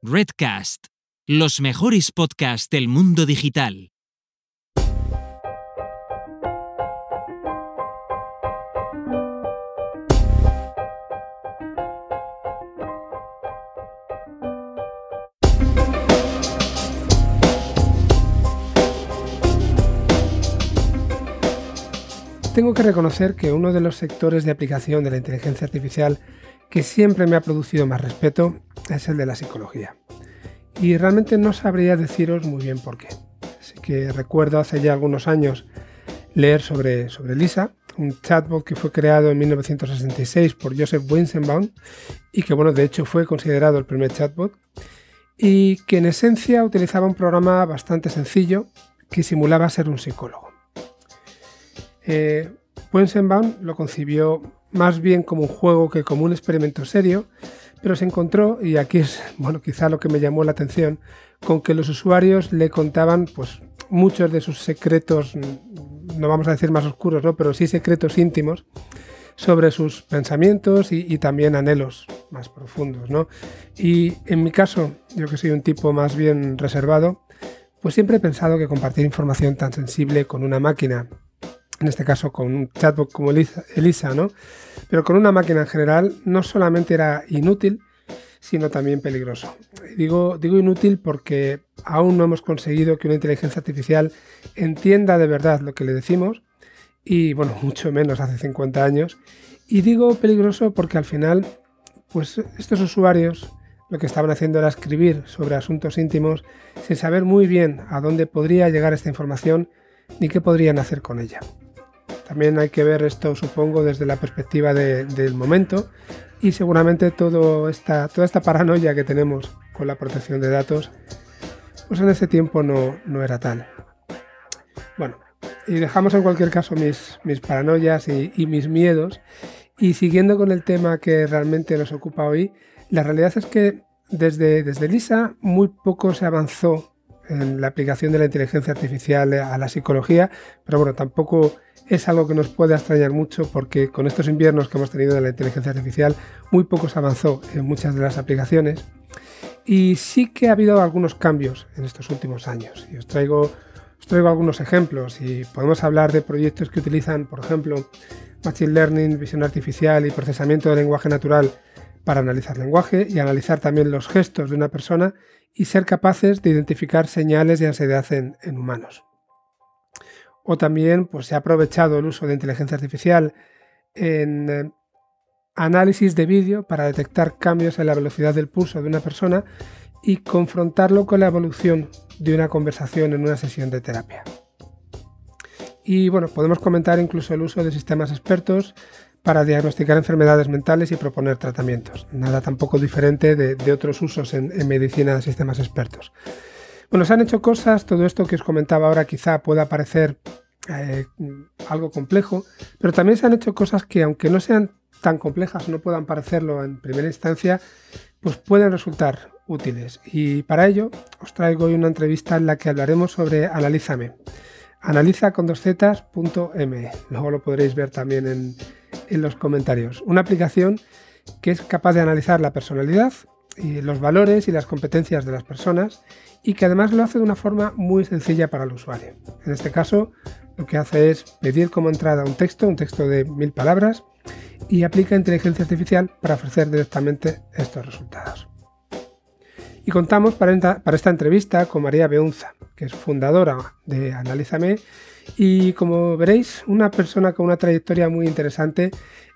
Redcast, los mejores podcasts del mundo digital. Tengo que reconocer que uno de los sectores de aplicación de la inteligencia artificial que siempre me ha producido más respeto es el de la psicología. Y realmente no sabría deciros muy bien por qué. Así que recuerdo hace ya algunos años leer sobre, sobre Lisa, un chatbot que fue creado en 1966 por Joseph Winsenbaum y que bueno, de hecho fue considerado el primer chatbot y que en esencia utilizaba un programa bastante sencillo que simulaba ser un psicólogo. Eh, lo concibió más bien como un juego que como un experimento serio, pero se encontró, y aquí es, bueno, quizá lo que me llamó la atención, con que los usuarios le contaban, pues, muchos de sus secretos, no vamos a decir más oscuros, ¿no? pero sí secretos íntimos, sobre sus pensamientos y, y, también anhelos más profundos. ¿no? Y en mi caso, yo que soy un tipo más bien reservado, pues siempre he pensado que compartir información tan sensible con una máquina en este caso con un chatbot como Elisa, ¿no? Pero con una máquina en general no solamente era inútil, sino también peligroso. Digo, digo inútil porque aún no hemos conseguido que una inteligencia artificial entienda de verdad lo que le decimos, y bueno, mucho menos hace 50 años. Y digo peligroso porque al final, pues estos usuarios lo que estaban haciendo era escribir sobre asuntos íntimos sin saber muy bien a dónde podría llegar esta información ni qué podrían hacer con ella. También hay que ver esto, supongo, desde la perspectiva del momento y seguramente esta, toda esta paranoia que tenemos con la protección de datos, pues en ese tiempo no, no era tal. Bueno, y dejamos en cualquier caso mis, mis paranoias y, y mis miedos y siguiendo con el tema que realmente nos ocupa hoy, la realidad es que desde, desde LISA muy poco se avanzó en la aplicación de la inteligencia artificial a la psicología, pero bueno, tampoco es algo que nos puede extrañar mucho porque con estos inviernos que hemos tenido de la inteligencia artificial, muy poco se avanzó en muchas de las aplicaciones. Y sí que ha habido algunos cambios en estos últimos años. Y os traigo, os traigo algunos ejemplos y podemos hablar de proyectos que utilizan, por ejemplo, Machine Learning, visión artificial y procesamiento de lenguaje natural para analizar lenguaje y analizar también los gestos de una persona y ser capaces de identificar señales de ansiedad en, humanos o también pues, se ha aprovechado el uso de inteligencia artificial en eh, análisis de vídeo para detectar cambios en la velocidad del pulso de una persona y confrontarlo con la evolución de una conversación en una sesión de terapia. Y bueno, podemos comentar incluso el uso de sistemas expertos para diagnosticar enfermedades mentales y proponer tratamientos. Nada tampoco diferente de, otros usos en, medicina de sistemas expertos. Bueno, se han hecho cosas, todo esto que os comentaba ahora quizá pueda parecer eh, algo complejo, pero también se han hecho cosas que aunque no sean tan complejas, no puedan parecerlo en primera instancia, pues pueden resultar útiles. Y para ello os traigo hoy una entrevista en la que hablaremos sobre Analízame. Analiza con dos zetas.me. Luego lo podréis ver también en, en los comentarios. Una aplicación que es capaz de analizar la personalidad y los valores y las competencias de las personas y que además lo hace de una forma muy sencilla para el usuario. En este caso, lo que hace es pedir como entrada un texto, un texto de mil palabras, y aplica inteligencia artificial para ofrecer directamente estos resultados. Y contamos para, esta entrevista con María Beunza, que es fundadora de Analízame y como veréis, una persona con una trayectoria muy interesante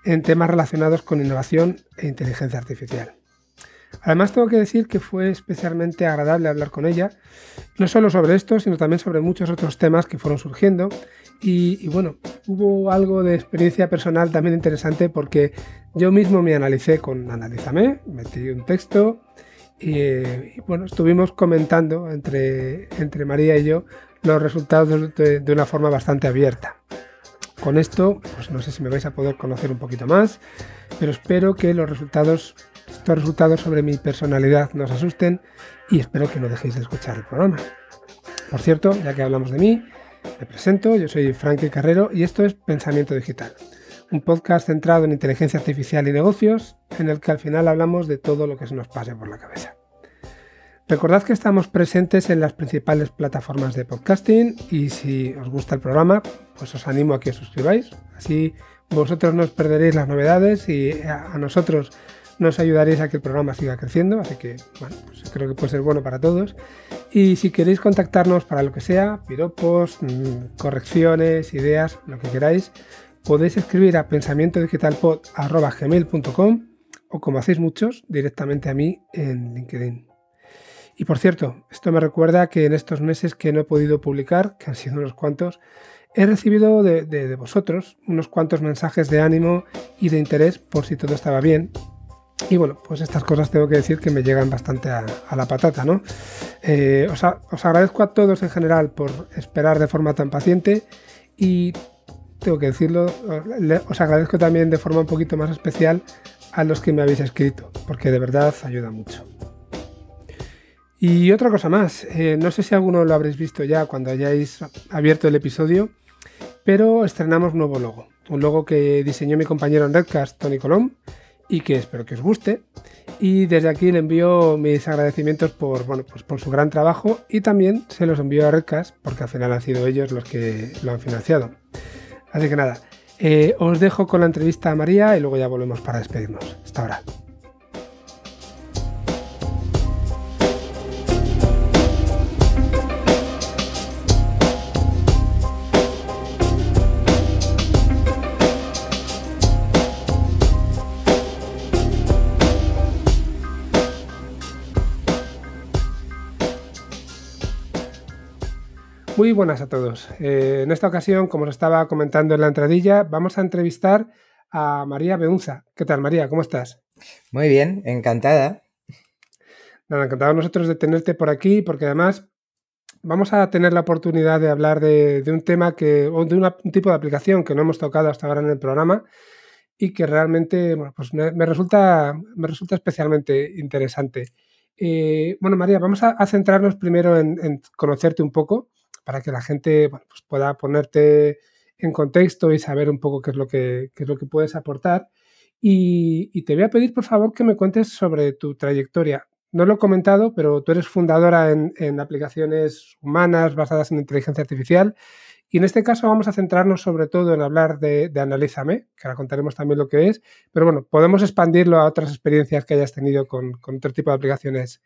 en temas relacionados con innovación e inteligencia artificial. Además tengo que decir que fue especialmente agradable hablar con ella, no solo sobre esto, sino también sobre muchos otros temas que fueron surgiendo. Y, bueno, hubo algo de experiencia personal también interesante porque yo mismo me analicé con Analízame, metí un texto y, bueno, estuvimos comentando entre, entre María y yo los resultados de, una forma bastante abierta. Con esto, pues no sé si me vais a poder conocer un poquito más, pero espero que los resultados estos resultados sobre mi personalidad nos asusten y espero que no dejéis de escuchar el programa. Por cierto, ya que hablamos de mí, me presento, yo soy Frankie Carrero y esto es Pensamiento Digital, un podcast centrado en inteligencia artificial y negocios en el que al final hablamos de todo lo que se nos pase por la cabeza. Recordad que estamos presentes en las principales plataformas de podcasting y si os gusta el programa, pues os animo a que os suscribáis. Así vosotros no os perderéis las novedades y a nosotros nos ayudaréis a que el programa siga creciendo, así que bueno, pues creo que puede ser bueno para todos. Y si queréis contactarnos para lo que sea, piropos, mm, correcciones, ideas, lo que queráis, podéis escribir a pensamientodigitalpod.com o como hacéis muchos, directamente a mí en LinkedIn. Y por cierto, esto me recuerda que en estos meses que no he podido publicar, que han sido unos cuantos, he recibido de, vosotros unos cuantos mensajes de ánimo y de interés por si todo estaba bien y bueno, pues estas cosas tengo que decir que me llegan bastante a, la patata, ¿no? Eh, os, agradezco a todos en general por esperar de forma tan paciente y tengo que decirlo, os agradezco también de forma un poquito más especial a los que me habéis escrito, porque de verdad ayuda mucho. Y otra cosa más, eh, no sé si alguno lo habréis visto ya cuando hayáis abierto el episodio, pero estrenamos un nuevo logo, un logo que diseñó mi compañero en Redcast, Tony Colom, y que espero que os guste. Y desde aquí le envío mis agradecimientos por, bueno, pues por su gran trabajo y también se los envío a Redcast porque al final han sido ellos los que lo han financiado. Así que nada, eh, os dejo con la entrevista a María y luego ya volvemos para despedirnos. Hasta ahora. Muy buenas a todos. Eh, en esta ocasión, como os estaba comentando en la entradilla, vamos a entrevistar a María Beunza. ¿Qué tal, María? ¿Cómo estás? Muy bien, encantada. Nada, encantados nosotros de tenerte por aquí, porque además vamos a tener la oportunidad de hablar de, un tema que, o de un tipo de aplicación que no hemos tocado hasta ahora en el programa y que realmente pues me, resulta, me resulta especialmente interesante. Eh, bueno, María, vamos a, centrarnos primero en, conocerte un poco para que la gente pues pueda ponerte en contexto y saber un poco qué es lo que, es lo que puedes aportar. Y, te voy a pedir, por favor, que me cuentes sobre tu trayectoria. No lo he comentado, pero tú eres fundadora en, aplicaciones humanas basadas en inteligencia artificial. Y en este caso vamos a centrarnos sobre todo en hablar de, de Analízame, que ahora contaremos también lo que es. Pero bueno, podemos expandirlo a otras experiencias que hayas tenido con, con otro tipo de aplicaciones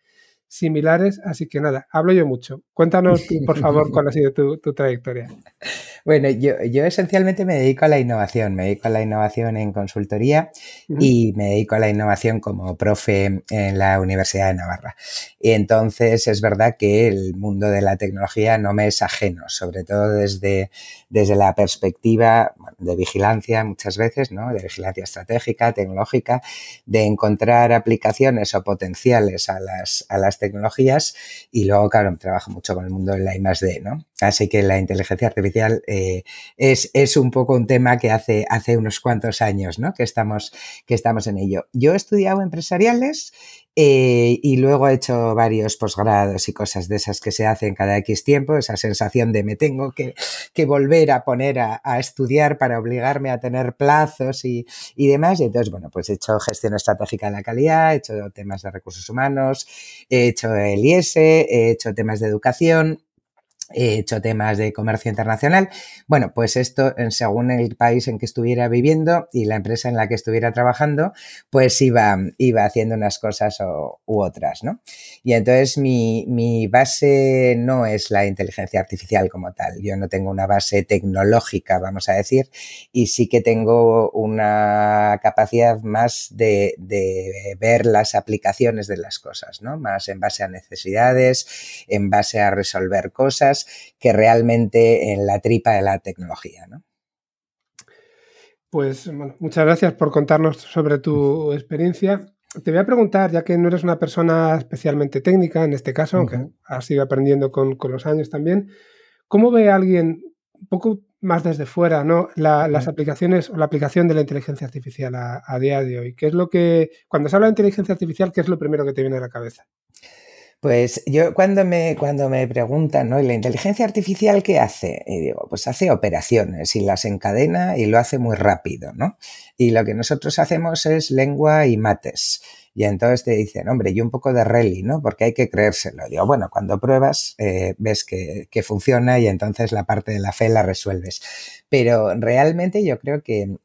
similares, así que nada, hablo yo mucho. Cuéntanos, por favor, cuál ha sido tu, trayectoria. Bueno, yo, yo, esencialmente me dedico a la innovación, me dedico a la innovación en consultoría y me dedico a la innovación como profe en la Universidad de Navarra. Y entonces es verdad que el mundo de la tecnología no me es ajeno, sobre todo desde, desde la perspectiva de vigilancia muchas veces, ¿no? De vigilancia estratégica, tecnológica, de encontrar aplicaciones o potenciales a las, a las tecnologías y luego, claro, trabajo mucho con el mundo de la I ¿no? Así que la inteligencia artificial eh, es, es, un poco un tema que hace, hace unos cuantos años, ¿no? Que estamos, que estamos en ello. Yo he estudiado empresariales eh, y luego he hecho varios posgrados y cosas de esas que se hacen cada X tiempo, esa sensación de me tengo que, que volver a poner a, a, estudiar para obligarme a tener plazos y, y, demás. Y entonces, bueno, pues he hecho gestión estratégica de la calidad, he hecho temas de recursos humanos, he hecho el IS, he hecho temas de educación he hecho temas de comercio internacional. Bueno, pues esto, según el país en que estuviera viviendo y la empresa en la que estuviera trabajando, pues iba, iba haciendo unas cosas u otras, ¿no? Y entonces mi, mi, base no es la inteligencia artificial como tal. Yo no tengo una base tecnológica, vamos a decir, y sí que tengo una capacidad más de, de ver las aplicaciones de las cosas, ¿no? Más en base a necesidades, en base a resolver cosas que realmente en la tripa de la tecnología. ¿no? Pues muchas gracias por contarnos sobre tu experiencia. Te voy a preguntar, ya que no eres una persona especialmente técnica en este caso, aunque has ido aprendiendo con, los años también, ¿cómo ve alguien un poco más desde fuera ¿no? las aplicaciones o la aplicación de la inteligencia artificial a, a, día de hoy? ¿Qué es lo que, cuando se habla de inteligencia artificial, qué es lo primero que te viene a la cabeza? Pues yo cuando me, cuando me preguntan, ¿no? ¿Y la inteligencia artificial qué hace? Y digo, pues hace operaciones y las encadena y lo hace muy rápido, ¿no? Y lo que nosotros hacemos es lengua y mates. Y entonces te dicen, hombre, y un poco de rally, ¿no? Porque hay que creérselo. Digo, bueno, cuando pruebas, eh, ves que, que funciona y entonces la parte de la fe la resuelves. Pero realmente yo creo que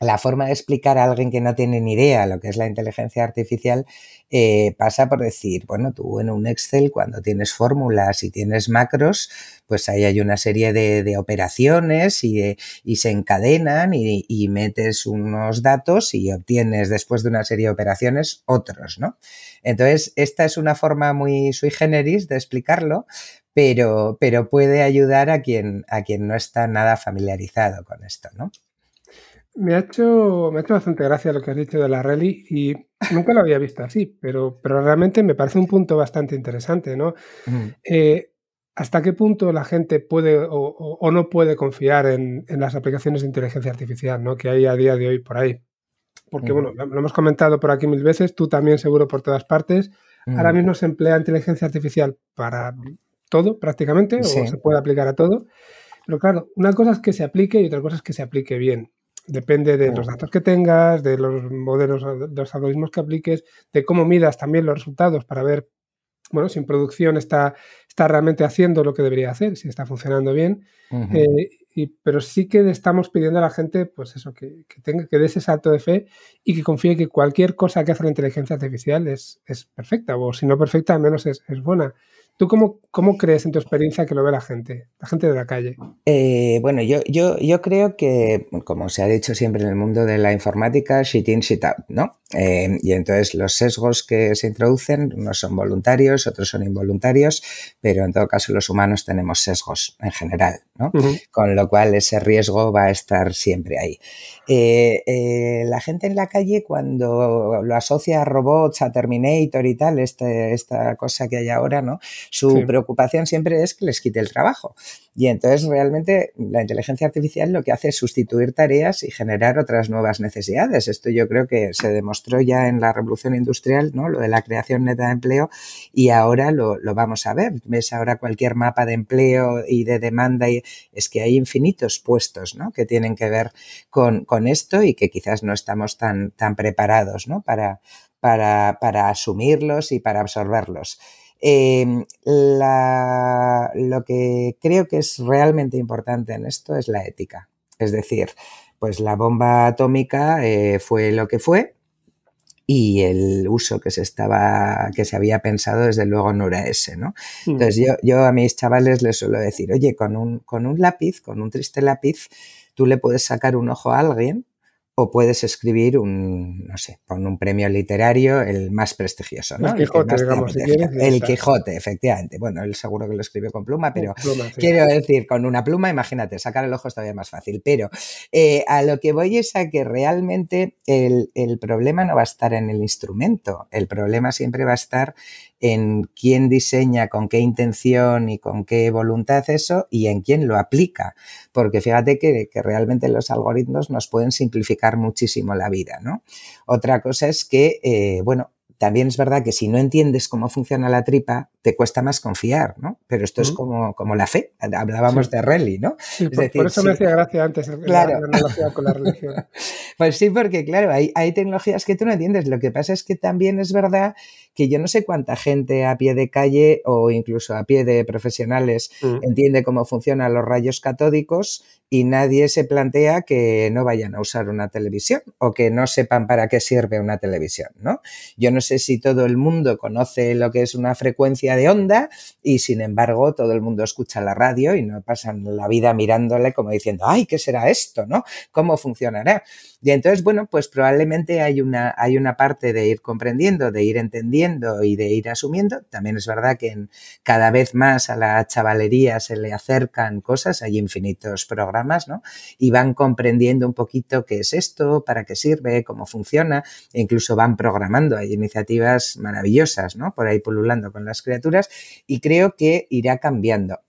la forma de explicar a alguien que no tiene ni idea lo que es la inteligencia artificial eh, pasa por decir, bueno, tú en un Excel cuando tienes fórmulas y tienes macros, pues ahí hay una serie de, operaciones y, se encadenan y, y, metes unos datos y obtienes después de una serie de operaciones otros, ¿no? Entonces, esta es una forma muy sui generis de explicarlo, pero, pero puede ayudar a quien, a quien no está nada familiarizado con esto, ¿no? Me ha, hecho, me ha hecho bastante gracia lo que has dicho de la rally y nunca lo había visto así, pero, pero realmente me parece un punto bastante interesante, ¿no? Eh, ¿Hasta qué punto la gente puede o, no puede confiar en, las aplicaciones de inteligencia artificial ¿no? que hay a día de hoy por ahí? Porque, bueno, lo, hemos comentado por aquí mil veces, tú también seguro por todas partes. Ahora mismo se emplea inteligencia artificial para todo prácticamente, o se puede aplicar a todo. Pero claro, una cosa es que se aplique y otra cosa es que se aplique bien. Depende de los datos que tengas, de los modelos, de los algoritmos que apliques, de cómo midas también los resultados para ver, bueno, si en producción está, está realmente haciendo lo que debería hacer, si está funcionando bien. Eh, y, pero sí que estamos pidiendo a la gente, pues eso, que, tenga, que dé ese salto de fe y que confíe que cualquier cosa que hace la inteligencia artificial es, es perfecta, o si no perfecta, al menos es, es buena. ¿Tú cómo, cómo, crees en tu experiencia que lo ve la gente, la gente de la calle? Eh, bueno, yo, yo, yo creo que, como se ha dicho siempre en el mundo de la informática, shit in, shit out, ¿no? Eh, y entonces los sesgos que se introducen, unos son voluntarios, otros son involuntarios, pero en todo caso los humanos tenemos sesgos en general, ¿no? Con lo cual ese riesgo va a estar siempre ahí. Eh, la gente en la calle cuando lo asocia a robots, a Terminator y tal, este, esta cosa que hay ahora, ¿no? Su preocupación siempre es que les quite el trabajo. Y entonces realmente la inteligencia artificial lo que hace es sustituir tareas y generar otras nuevas necesidades. Esto yo creo que se demostró ya en la revolución industrial, ¿no? Lo de la creación neta de empleo y ahora lo, vamos a ver. Ves ahora cualquier mapa de empleo y de demanda y es que hay infinitos puestos, ¿no? Que tienen que ver con, esto y que quizás no estamos tan, tan preparados, ¿no? Para, para, para asumirlos y para absorberlos. Em, lo que creo que es realmente importante en esto es la ética. Es decir, pues la bomba atómica eh, fue lo que fue y el uso que se estaba, que se había pensado desde luego no era ese, ¿no? Mm. Entonces yo, yo a mis chavales les suelo decir, oye, con un, con un lápiz, con un triste lápiz, tú le puedes sacar un ojo a alguien o puedes escribir un, no sé, con un premio literario el más prestigioso, ¿no? El Quijote, digamos, El Quijote, efectivamente. Bueno, él seguro que lo escribió con pluma, pero quiero decir, con una pluma, imagínate, sacar el ojo es todavía más fácil. Pero eh, a lo que voy es a que realmente el, el problema no va a estar en el instrumento, el problema siempre va a estar en quién diseña, con qué intención y con qué voluntad eso y en quién lo aplica. Porque fíjate que, realmente los algoritmos nos pueden simplificar muchísimo la vida, ¿no? Otra cosa es que, eh, bueno, también es verdad que si no entiendes cómo funciona la tripa, te cuesta más confiar, ¿no? Pero esto es como, como la fe. Hablábamos de Rally, ¿no? por, eso me hacía gracia antes claro. la, con la religión. pues sí, porque claro, hay, hay tecnologías que tú no entiendes. Lo que pasa es que también es verdad que yo no sé cuánta gente a pie de calle o incluso a pie de profesionales mm. entiende cómo funcionan los rayos catódicos y nadie se plantea que no vayan a usar una televisión o que no sepan para qué sirve una televisión, ¿no? Yo no sé si todo el mundo conoce lo que es una frecuencia de onda y sin embargo todo el mundo escucha la radio y no pasan la vida mirándole como diciendo, ay, ¿qué será esto? ¿No? ¿Cómo funcionará? Y entonces, bueno, pues probablemente hay una, hay una parte de ir comprendiendo, de ir entendiendo y de ir asumiendo. También es verdad que en, cada vez más a la chavalería se le acercan cosas, hay infinitos programas, ¿no? Y van comprendiendo un poquito qué es esto, para qué sirve, cómo funciona, e incluso van programando. Hay iniciativas maravillosas, ¿no? Por ahí pululando con las criaturas y creo que irá cambiando.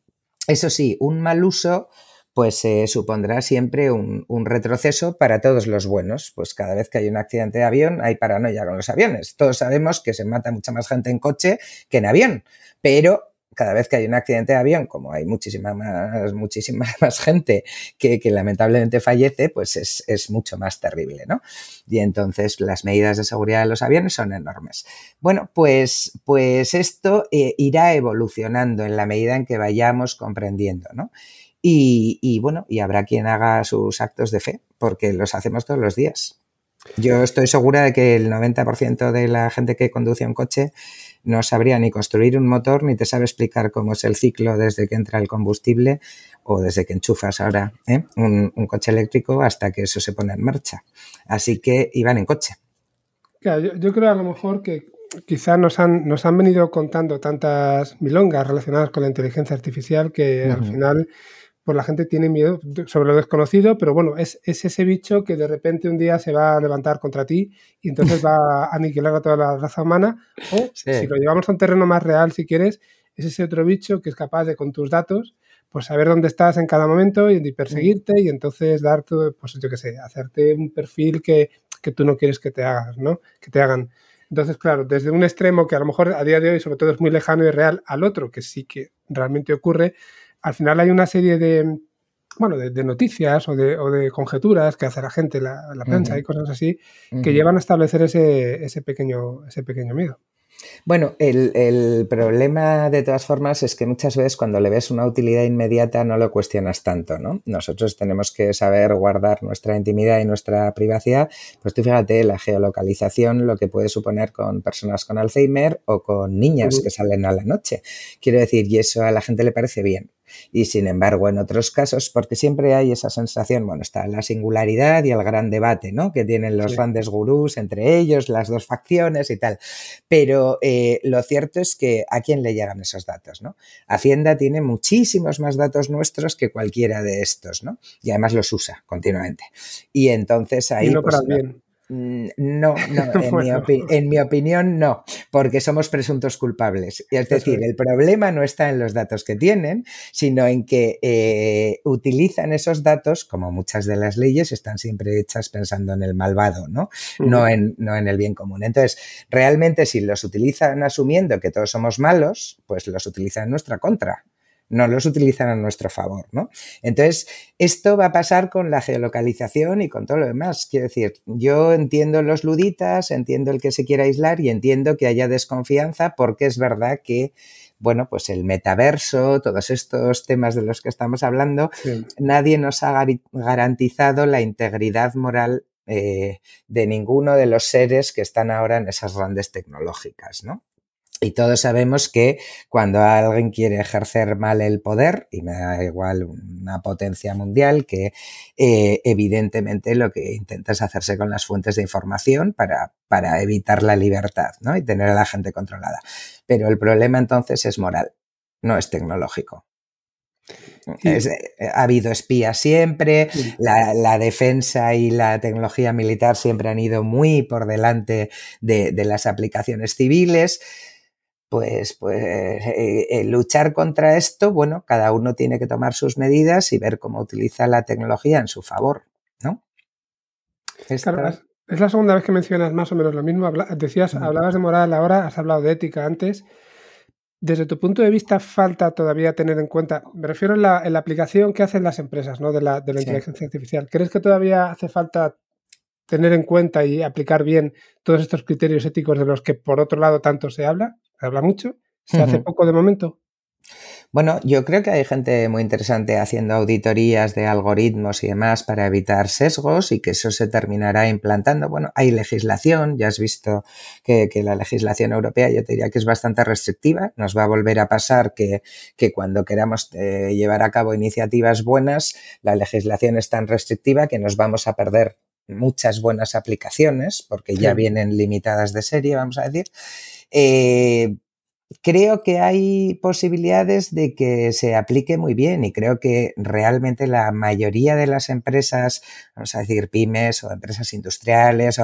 Eso sí, un mal uso pues se supondrá siempre un, retroceso para todos los buenos. Pues cada vez que hay un accidente de avión hay paranoia con los aviones. Todos sabemos que se mata mucha más gente en coche que en avión, pero cada vez que hay un accidente de avión, como hay muchísima más, muchísima más gente que, lamentablemente fallece, pues es, mucho más terrible, ¿no? Y entonces las medidas de seguridad de los aviones son enormes. Bueno, pues, pues esto eh, irá evolucionando en la medida en que vayamos comprendiendo, ¿no? Y, bueno, y habrá quien haga sus actos de fe, porque los hacemos todos los días. Yo estoy segura de que el 90% de la gente que conduce un coche no sabría ni construir un motor ni te sabe explicar cómo es el ciclo desde que entra el combustible o desde que enchufas ahora ¿eh? un, coche eléctrico hasta que eso se pone en marcha. Así que iban en coche. yo, creo a lo mejor que quizá nos han, nos han venido contando tantas milongas relacionadas con la inteligencia artificial que al final pues la gente tiene miedo sobre lo desconocido, pero bueno, es, ese bicho que de repente un día se va a levantar contra ti y entonces va a aniquilar a toda la raza humana. O si lo llevamos a un terreno más real, si quieres, es ese otro bicho que es capaz de con tus datos, pues saber dónde estás en cada momento y perseguirte y entonces darte, pues yo qué sé, hacerte un perfil que, que tú no quieres que te hagas, ¿no? Que te hagan. Entonces, claro, desde un extremo que a lo mejor a día de hoy sobre todo es muy lejano y real al otro, que sí que realmente ocurre, al final hay una serie de, bueno, de, noticias o de, o de, conjeturas que hace la gente, la, la prensa y cosas así, que llevan a establecer ese, ese, pequeño, ese pequeño miedo. Bueno, el, problema de todas formas es que muchas veces cuando le ves una utilidad inmediata no lo cuestionas tanto, ¿no? Nosotros tenemos que saber guardar nuestra intimidad y nuestra privacidad. Pues tú fíjate, la geolocalización, lo que puede suponer con personas con Alzheimer o con niñas que salen a la noche. Quiero decir, y eso a la gente le parece bien. Y sin embargo, en otros casos, porque siempre hay esa sensación, bueno, está la singularidad y el gran debate, ¿no? Que tienen los grandes gurús entre ellos, las dos facciones y tal. Pero eh, lo cierto es que a quién le llegan esos datos, ¿no? Hacienda tiene muchísimos más datos nuestros que cualquiera de estos, ¿no? Y además los usa continuamente. Y entonces ahí... no pues, bien. Mm, no, no, en, mi opinión no, porque somos presuntos culpables. Es decir, el problema no está en los datos que tienen, sino en que eh, utilizan esos datos, como muchas de las leyes están siempre hechas pensando en el malvado, ¿no? No, en, no en el bien común. Entonces, realmente si los utilizan asumiendo que todos somos malos, pues los utilizan en nuestra contra no los utilizan a nuestro favor, ¿no? Entonces, esto va a pasar con la geolocalización y con todo lo demás. Quiero decir, yo entiendo los luditas, entiendo el que se quiera aislar y entiendo que haya desconfianza porque es verdad que bueno, pues el metaverso, todos estos temas de los que estamos hablando, nadie nos ha garantizado la integridad moral eh, de ninguno de los seres que están ahora en esas grandes tecnológicas, ¿no? Y todos sabemos que cuando alguien quiere ejercer mal el poder, y me da igual una potencia mundial, que eh, evidentemente lo que intenta es hacerse con las fuentes de información para, para evitar la libertad ¿no? y tener a la gente controlada. Pero el problema entonces es moral, no es tecnológico. Eh, ha habido espías siempre, la, defensa y la tecnología militar siempre han ido muy por delante de, de las aplicaciones civiles pues, pues eh, eh, luchar contra esto, bueno, cada uno tiene que tomar sus medidas y ver cómo utiliza la tecnología en su favor, ¿no? es la segunda vez que mencionas más o menos lo mismo. decías, hablabas de moral ahora, has hablado de ética antes. Desde tu punto de vista, falta todavía tener en cuenta, me refiero en la, aplicación que hacen las empresas ¿no? de la, de la inteligencia artificial. ¿Crees que todavía hace falta tener en cuenta y aplicar bien todos estos criterios éticos de los que por otro lado tanto se habla? ¿Se habla mucho? ¿Se hace poco de momento? Bueno, yo creo que hay gente muy interesante haciendo auditorías de algoritmos y demás para evitar sesgos y que eso se terminará implantando. Bueno, hay legislación, ya has visto que, la legislación europea yo te diría que es bastante restrictiva. Nos va a volver a pasar que, cuando queramos eh, llevar a cabo iniciativas buenas, la legislación es tan restrictiva que nos vamos a perder muchas buenas aplicaciones porque ya vienen limitadas de serie, vamos a decir. Eh, creo que hay posibilidades de que se aplique muy bien y creo que realmente la mayoría de las empresas, vamos a decir pymes o empresas industriales,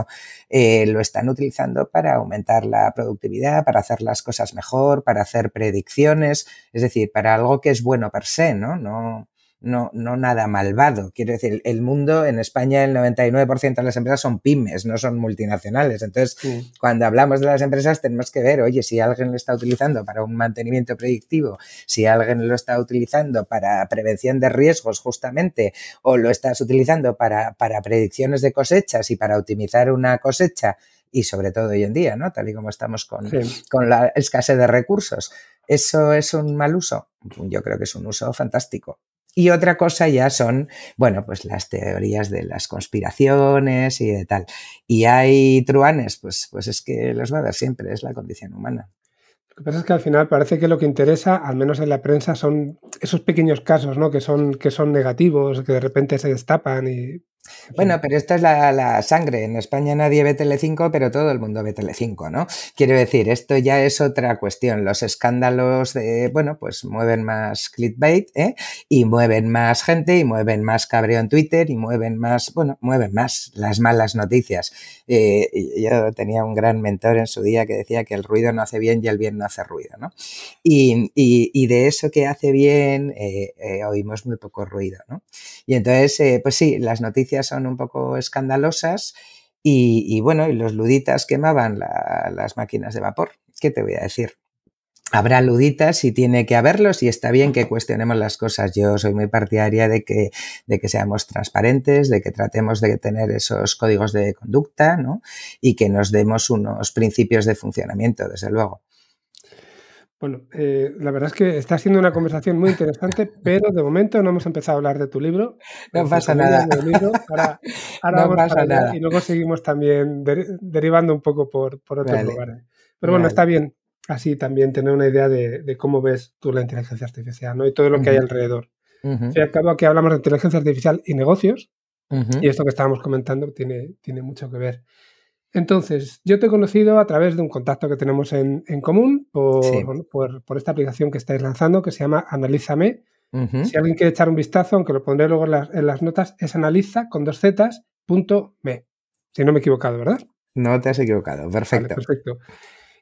eh, lo están utilizando para aumentar la productividad, para hacer las cosas mejor, para hacer predicciones, es decir, para algo que es bueno per se, ¿no? No, no, no nada malvado. Quiero decir, el mundo en España, el 99% de las empresas son pymes, no son multinacionales. Entonces, cuando hablamos de las empresas, tenemos que ver, oye, si alguien lo está utilizando para un mantenimiento predictivo, si alguien lo está utilizando para prevención de riesgos, justamente, o lo estás utilizando para, para predicciones de cosechas y para optimizar una cosecha, y sobre todo hoy en día, ¿no? Tal y como estamos con, con la escasez de recursos. ¿Eso es un mal uso? Yo creo que es un uso fantástico. Y otra cosa ya son, bueno, pues las teorías de las conspiraciones y de tal. Y hay truanes, pues, pues es que los va a haber siempre, es la condición humana. Lo que pasa es que al final parece que lo que interesa, al menos en la prensa, son esos pequeños casos, ¿no? Que son, que son negativos, que de repente se destapan y bueno, pero esta es la, sangre. En España nadie ve Telecinco, pero todo el mundo ve Telecinco, ¿no? Quiero decir, esto ya es otra cuestión. Los escándalos de, bueno, pues mueven más clickbait, ¿eh? Y mueven más gente, y mueven más cabreo en Twitter, y mueven más, bueno, mueven más las malas noticias. Eh, yo tenía un gran mentor en su día que decía que el ruido no hace bien y el bien no hace ruido, ¿no? Y, y, de eso que hace bien eh, eh, oímos muy poco ruido, ¿no? Y entonces, pues sí, las noticias son un poco escandalosas y, bueno, y los luditas quemaban las máquinas de vapor. ¿Qué te voy a decir? Habrá luditas y tiene que haberlos y está bien que cuestionemos las cosas. Yo soy muy partidaria de que, de que seamos transparentes, de que tratemos de tener esos códigos de conducta ¿no? y que nos demos unos principios de funcionamiento, desde luego. Bueno, eh, la verdad es que está siendo una conversación muy interesante, pero de momento no hemos empezado a hablar de tu libro. No pasa nada. Ahora, no pasa nada. y luego seguimos también derivando un poco por, otros lugares. Pero bueno, está bien así también tener una idea de, cómo ves tú la inteligencia artificial ¿no? y todo lo que hay alrededor. Y acabo aquí hablamos de inteligencia artificial y negocios, y esto que estábamos comentando tiene, tiene mucho que ver. Entonces, yo te he conocido a través de un contacto que tenemos en, común por, esta aplicación que estáis lanzando que se llama Analízame. Si alguien quiere echar un vistazo, aunque lo pondré luego en las, notas, es analiza con dos zetas punto me. Si no me he equivocado, ¿verdad? No te has equivocado, perfecto. perfecto.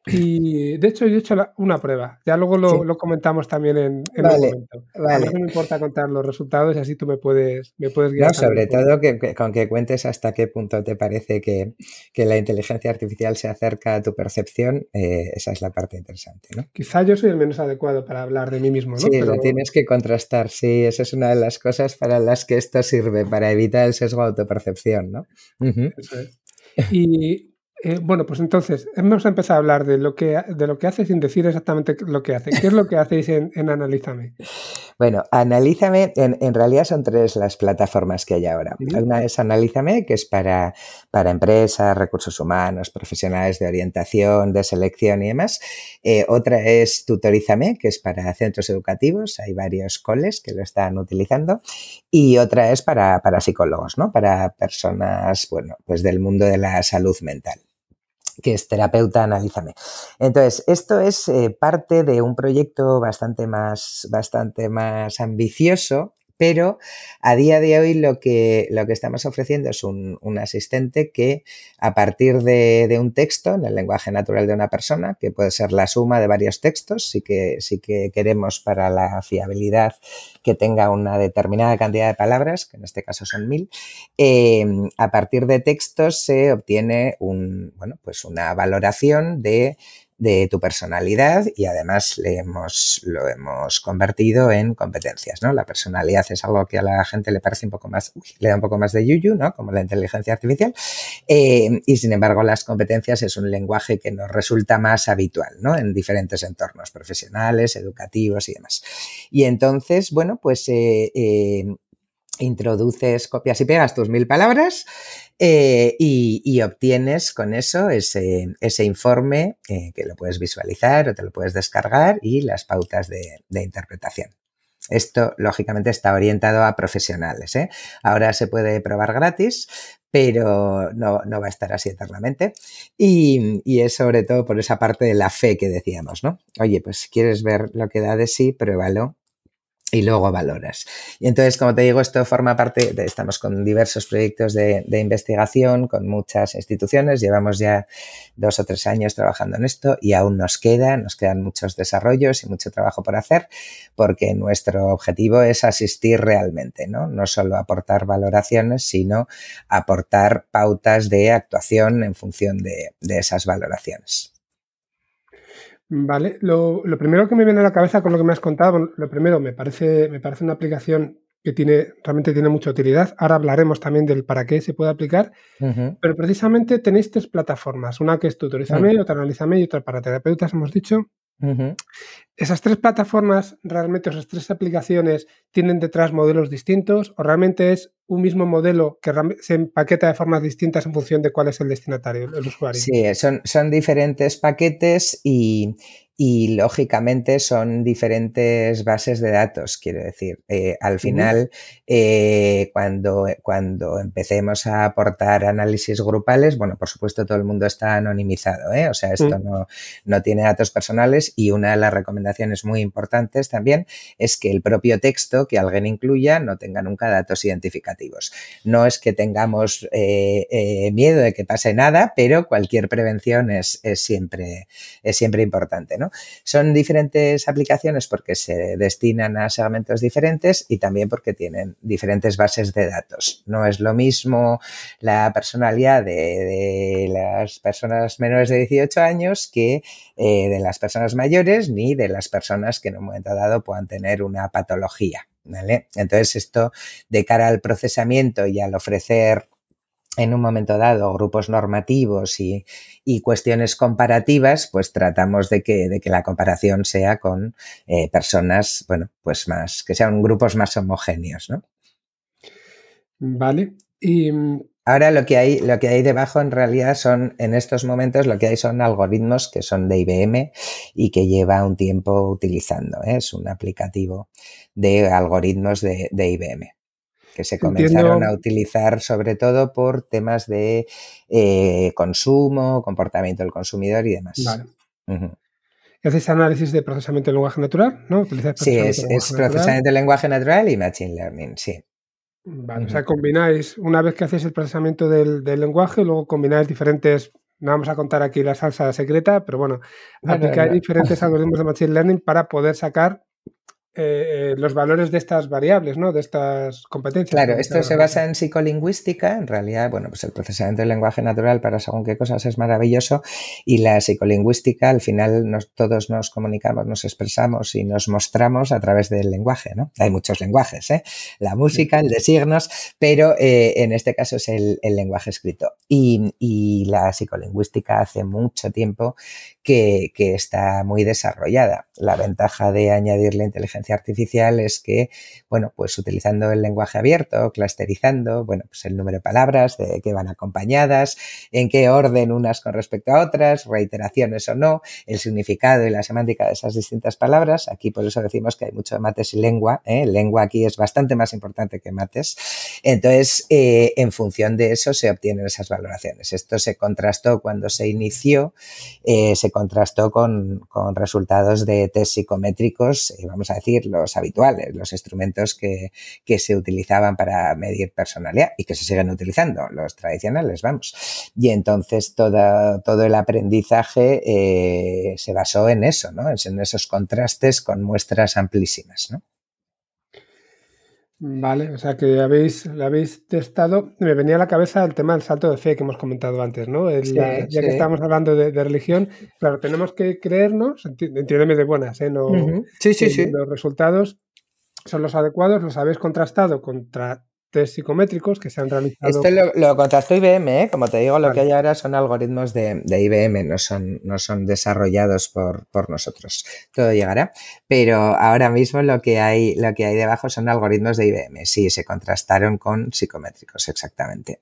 Y de hecho, yo he hecho una prueba. Ya luego lo, comentamos también en, en vale, momento. Vale. no me importa contar los resultados y así tú me puedes, me puedes guiar. No, sobre todo que, con que cuentes hasta qué punto te parece que, la inteligencia artificial se acerca a tu percepción, eh, esa es la parte interesante. ¿no? Quizá yo soy el menos adecuado para hablar de mí mismo. ¿no? Sí, lo tienes que contrastar. Sí, esa es una de las cosas para las que esto sirve, para evitar el sesgo de autopercepción. ¿no? Eso es. Y eh, bueno, pues entonces, hemos empezado a hablar de lo, que, de lo que hace sin decir exactamente lo que hace. ¿Qué es lo que hacéis en, Analízame? Bueno, Analízame, en, realidad son tres las plataformas que hay ahora. Una es Analízame, que es para, para empresas, recursos humanos, profesionales de orientación, de selección y demás. Eh, otra es Tutorízame, que es para centros educativos. Hay varios coles que lo están utilizando. Y otra es para, para psicólogos, ¿no? Para personas, bueno, pues del mundo de la salud mental que es terapeuta, analízame. Entonces, esto es eh, parte de un proyecto bastante más, bastante más ambicioso pero a día de hoy lo que, lo que estamos ofreciendo es un, asistente que a partir de, un texto, en el lenguaje natural de una persona, que puede ser la suma de varios textos, sí que, sí que queremos para la fiabilidad que tenga una determinada cantidad de palabras, que en este caso son mil, eh, a partir de textos se obtiene un, bueno, pues una valoración de de tu personalidad y además le hemos, lo hemos convertido en competencias, ¿no? La personalidad es algo que a la gente le parece un poco más, le da un poco más de yuyu, ¿no? Como la inteligencia artificial. Eh, y sin embargo, las competencias es un lenguaje que nos resulta más habitual, ¿no? En diferentes entornos profesionales, educativos y demás. Y entonces, bueno, pues eh, eh, introduces, copias y pegas tus mil palabras eh, y, obtienes con eso ese, informe eh, que lo puedes visualizar o te lo puedes descargar y las pautas de, interpretación. Esto, lógicamente, está orientado a profesionales. ¿eh? Ahora se puede probar gratis, pero no, va a estar así eternamente. Y, y, es sobre todo por esa parte de la fe que decíamos, ¿no? Oye, pues si quieres ver lo que da de sí, pruébalo y luego valoras. Y entonces, como te digo, esto forma parte, de, estamos con diversos proyectos de, investigación, con muchas instituciones, llevamos ya dos o tres años trabajando en esto y aún nos queda, nos quedan muchos desarrollos y mucho trabajo por hacer, porque nuestro objetivo es asistir realmente, ¿no? No solo aportar valoraciones, sino aportar pautas de actuación en función de esas valoraciones. Vale, lo, primero que me viene a la cabeza con lo que me has contado, lo primero, me parece, me parece una aplicación que tiene, realmente tiene mucha utilidad. Ahora hablaremos también del para qué se puede aplicar, pero precisamente tenéis tres plataformas, una que es Tutorizame, otra Analízame y otra para terapeutas, hemos dicho. ¿Esas tres plataformas, realmente esas tres aplicaciones, tienen detrás modelos distintos o realmente es un mismo modelo que se empaqueta de formas distintas en función de cuál es el destinatario, el usuario? Sí, son, son diferentes paquetes y, y lógicamente son diferentes bases de datos, quiero decir. Eh, al final, eh, cuando, cuando empecemos a aportar análisis grupales, bueno, por supuesto todo el mundo está anonimizado, ¿eh? o sea, esto mm. no, no tiene datos personales y una de las recomendaciones muy importantes también es que el propio texto que alguien incluya no tenga nunca datos No es que tengamos miedo de que pase nada, pero cualquier prevención es, es siempre, es siempre importante, ¿no? Son diferentes aplicaciones porque se destinan a segmentos diferentes y también porque tienen diferentes bases de datos. No es lo mismo la personalidad de, las personas menores de 18 años que eh, de las personas mayores ni de las personas que en un momento dado puedan tener una patología. Entonces, esto de cara al procesamiento y al ofrecer en un momento dado grupos normativos y, cuestiones comparativas, pues tratamos de que, de que la comparación sea con eh, personas, bueno, pues más, que sean grupos más homogéneos, ¿no? Vale. Y mm, ahora lo que hay, lo que hay debajo en realidad son, en estos momentos, lo que hay son algoritmos que son de IBM y que lleva un tiempo utilizando. ¿eh? Es un aplicativo de algoritmos de IBM que se comenzaron a utilizar sobre todo por temas de eh, consumo, comportamiento del consumidor y demás. Vale. Haces análisis de procesamiento de lenguaje natural, ¿no? sí, es, procesamiento de lenguaje natural y machine learning, sí. Vale, o sea, combináis, una vez que hacéis el procesamiento del, lenguaje, luego combináis diferentes no vamos a contar aquí la salsa secreta, pero bueno, aplicáis diferentes algoritmos de Machine Learning para poder sacar eh, los valores de estas variables, ¿no? De estas competencias. Claro, esto se basa en psicolingüística. En realidad, bueno, pues el procesamiento del lenguaje natural para según qué cosas es maravilloso y la psicolingüística, al final todos nos comunicamos, nos expresamos y nos mostramos a través del lenguaje, ¿no? Hay muchos lenguajes, ¿eh? La música, el de signos, pero eh, en este caso es el, lenguaje escrito. Y, y, la psicolingüística hace mucho tiempo que, que está muy desarrollada. La ventaja de añadir la inteligencia artificial es que, bueno, pues utilizando el lenguaje abierto, clusterizando, bueno, pues el número de palabras de que van acompañadas, en qué orden unas con respecto a otras, reiteraciones o no, el significado y la semántica de esas distintas palabras. Aquí por eso decimos que hay mucho de mates y lengua. ¿eh? Lengua aquí es bastante más importante que mates. Entonces, eh, en función de eso se obtienen esas valoraciones. Esto se contrastó cuando se inició, eh, se contrastó con, con, resultados de test psicométricos, vamos a decir, los habituales, los instrumentos que, se utilizaban para medir personalidad y que se siguen utilizando, los tradicionales, vamos. Y entonces todo, todo el aprendizaje eh, se basó en eso, ¿no? En esos contrastes con muestras amplísimas, ¿no? Vale, o sea que habéis, lo habéis testado. Me venía a la cabeza el tema del salto de fe que hemos comentado antes, ¿no? ya que estábamos hablando de, religión, claro, tenemos que creernos, entiéndeme de buenas, ¿eh? No, sí, sí, sí. Los resultados son los adecuados, los habéis contrastado contra test psicométricos que se han realizado. Esto lo, lo contrastó IBM, ¿eh? como te digo, lo que hay ahora son algoritmos de, IBM, no son, no son desarrollados por, por, nosotros. Todo llegará, pero ahora mismo lo que, hay, lo que hay debajo son algoritmos de IBM. Sí, se contrastaron con psicométricos, exactamente.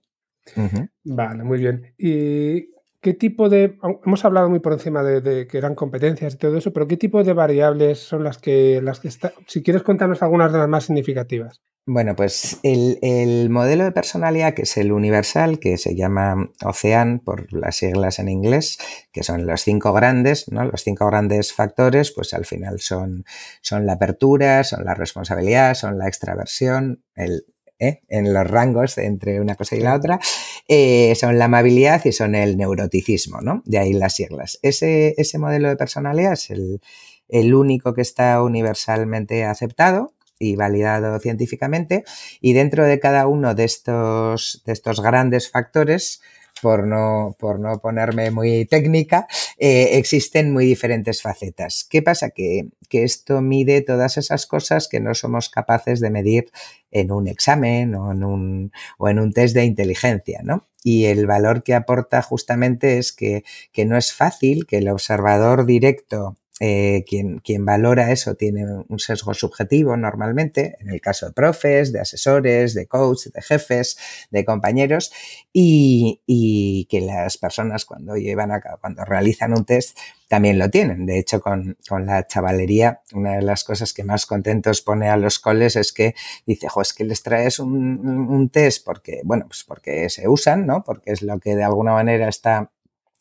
Vale, muy bien. ¿Y qué tipo de... Hemos hablado muy por encima de, que eran competencias y todo eso, pero ¿qué tipo de variables son las que, las que está, si quieres contarnos algunas de las más significativas? Bueno, pues el, modelo de personalidad, que es el universal, que se llama OCEAN por las siglas en inglés, que son los cinco grandes, ¿no? Los cinco grandes factores, pues al final son, son la apertura, son la responsabilidad, son la extraversión, el, ¿eh? en los rangos entre una cosa y la otra, eh, son la amabilidad y son el neuroticismo, ¿no? De ahí las siglas. Ese, ese modelo de personalidad es el, el único que está universalmente aceptado y validado científicamente. Y dentro de cada uno de estos, de estos grandes factores, por no, por no ponerme muy técnica, eh, existen muy diferentes facetas. ¿Qué pasa? Que, que, esto mide todas esas cosas que no somos capaces de medir en un examen o en un, o en un test de inteligencia, ¿no? Y el valor que aporta justamente es que, que no es fácil que el observador directo eh, quien, quien, valora eso tiene un sesgo subjetivo normalmente, en el caso de profes, de asesores, de coaches, de jefes, de compañeros, y, y, que las personas cuando llevan a cuando realizan un test también lo tienen. De hecho, con, con, la chavalería, una de las cosas que más contentos pone a los coles es que dice, jo, es que les traes un, un test porque, bueno, pues porque se usan, ¿no? Porque es lo que de alguna manera está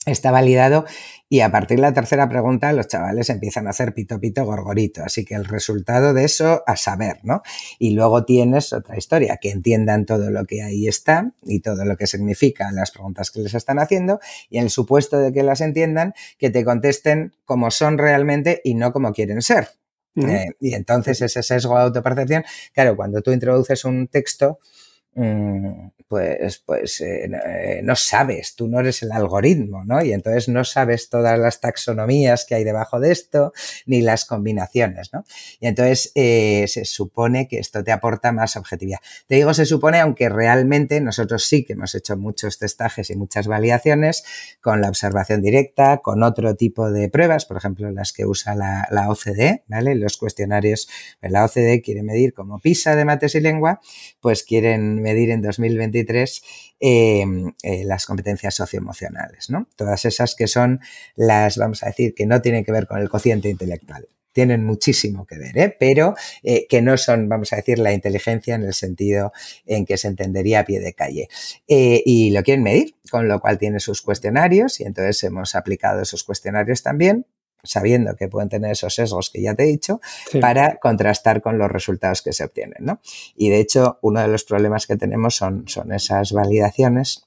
está validado y a partir de la tercera pregunta los chavales empiezan a hacer pito pito gorgorito. Así que el resultado de eso a saber, ¿no? Y luego tienes otra historia, que entiendan todo lo que ahí está y todo lo que significa las preguntas que les están haciendo y en el supuesto de que las entiendan, que te contesten como son realmente y no como quieren ser. Eh, y entonces ese sesgo de autopercepción, claro, cuando tú introduces un texto, pues, pues eh, eh, no sabes, tú no eres el algoritmo, ¿no? Y entonces no sabes todas las taxonomías que hay debajo de esto, ni las combinaciones, ¿no? Y entonces eh, se supone que esto te aporta más objetividad. Te digo se supone, aunque realmente nosotros sí que hemos hecho muchos testajes y muchas validaciones con la observación directa, con otro tipo de pruebas, por ejemplo, las que usa la, la OCDE, ¿vale? Los cuestionarios, la OCDE quiere medir como PISA de mates y lengua, pues quieren medir en 2023 em, eh, las competencias socioemocionales, ¿no? Todas esas que son las, vamos a decir, que no tienen que ver con el cociente intelectual tienen muchísimo que ver, ¿eh? pero eh, que no son, vamos a decir, la inteligencia en el sentido en que se entendería a pie de calle. Y lo quieren medir, con lo cual tiene sus cuestionarios y entonces hemos aplicado esos cuestionarios también sabiendo que pueden tener esos sesgos que ya te he dicho, para contrastar con los resultados que se obtienen. ¿no? Y de hecho, uno de los problemas que tenemos son, son esas validaciones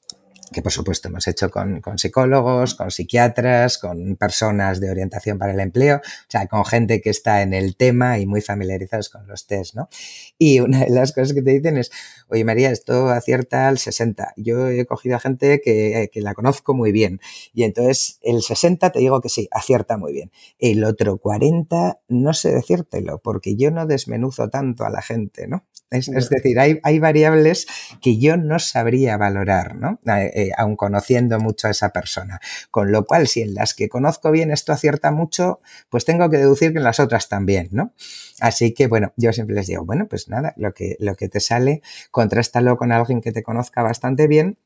que por supuesto hemos hecho con, con, psicólogos, con psiquiatras, con personas de orientación para el empleo, o sea, con gente que está en el tema y muy familiarizados con los test, ¿no? Y una de las cosas que te dicen es, oye María, esto acierta al 60. Yo he cogido a gente que, que la conozco muy bien y entonces el 60 te digo que sí, acierta muy bien. El otro 40 no sé decírtelo porque yo no desmenuzo tanto a la gente, ¿no? Es, es decir, hay, hay variables que yo no sabría valorar, ¿no? Eh, eh, aun conociendo mucho a esa persona. Con lo cual, si en las que conozco bien esto acierta mucho, pues tengo que deducir que en las otras también, ¿no? Así que, bueno, yo siempre les digo, bueno, pues nada, lo que, lo que te sale, contrástalo con alguien que te conozca bastante bien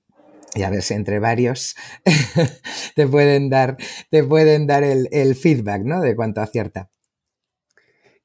y a ver si entre varios te pueden dar, te pueden dar el, el, feedback, ¿no? De cuánto acierta.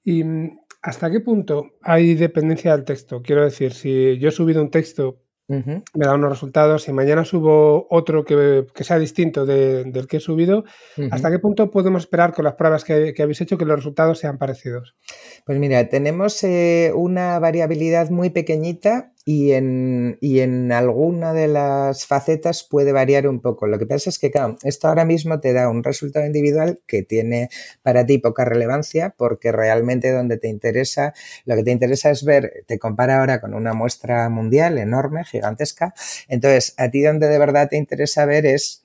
¿Y mm, hasta qué punto hay dependencia del texto? Quiero decir, si yo he subido un texto me da unos resultados. Si mañana subo otro que, sea distinto del que he subido, ¿hasta qué punto podemos esperar con las pruebas que, habéis hecho que los resultados sean parecidos? Pues mira, tenemos eh, una variabilidad muy pequeñita y en, y en alguna de las facetas puede variar un poco. Lo que pasa es que, claro, esto ahora mismo te da un resultado individual que tiene para ti poca relevancia porque realmente donde te interesa, lo que te interesa es ver, te compara ahora con una muestra mundial enorme, gigantesca. Entonces, a ti donde de verdad te interesa ver es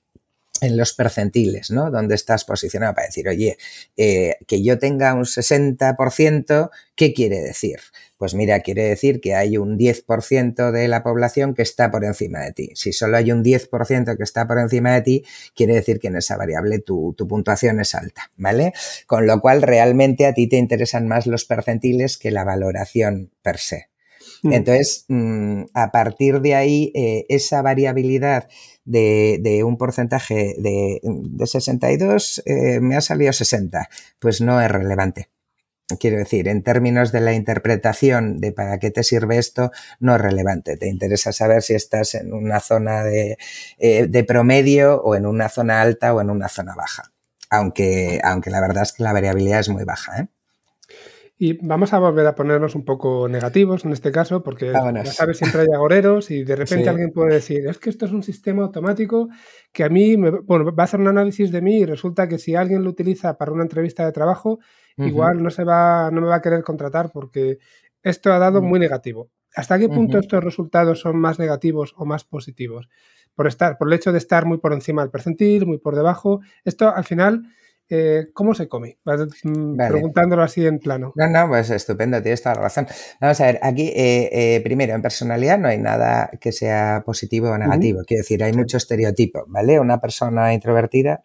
en los percentiles, ¿no? Donde estás posicionado para decir, oye, eh, que yo tenga un 60%, ¿qué quiere decir? Pues mira, quiere decir que hay un 10% de la población que está por encima de ti. Si solo hay un 10% que está por encima de ti, quiere decir que en esa variable tu, tu puntuación es alta, ¿vale? Con lo cual, realmente a ti te interesan más los percentiles que la valoración per se. Mm. Entonces, mm, a partir de ahí, eh, esa variabilidad de, un porcentaje de, 62 eh, me ha salido 60, pues no es relevante. Quiero decir, en términos de la interpretación de para qué te sirve esto, no es relevante. Te interesa saber si estás en una zona de, eh, de promedio o en una zona alta o en una zona baja. Aunque, aunque la verdad es que la variabilidad es muy baja. ¿eh? Y vamos a volver a ponernos un poco negativos en este caso, porque ya sabes, siempre hay agoreros y de repente alguien puede decir, es que esto es un sistema automático que a mí, me, bueno, va a hacer un análisis de mí y resulta que si alguien lo utiliza para una entrevista de trabajo, igual no, se va, no me va a querer contratar porque esto ha dado mm. muy negativo. ¿Hasta qué punto estos resultados son más negativos o más positivos? Por, estar, por el hecho de estar muy por encima del percentil, muy por debajo. Esto al final eh, ¿cómo se come? Mm, preguntándolo así en plano. No, no, pues estupendo, tienes toda la razón. Vamos a ver, aquí, eh, eh, primero, en personalidad no hay nada que sea positivo o negativo. Quiero decir, hay mucho estereotipo, ¿vale? Una persona introvertida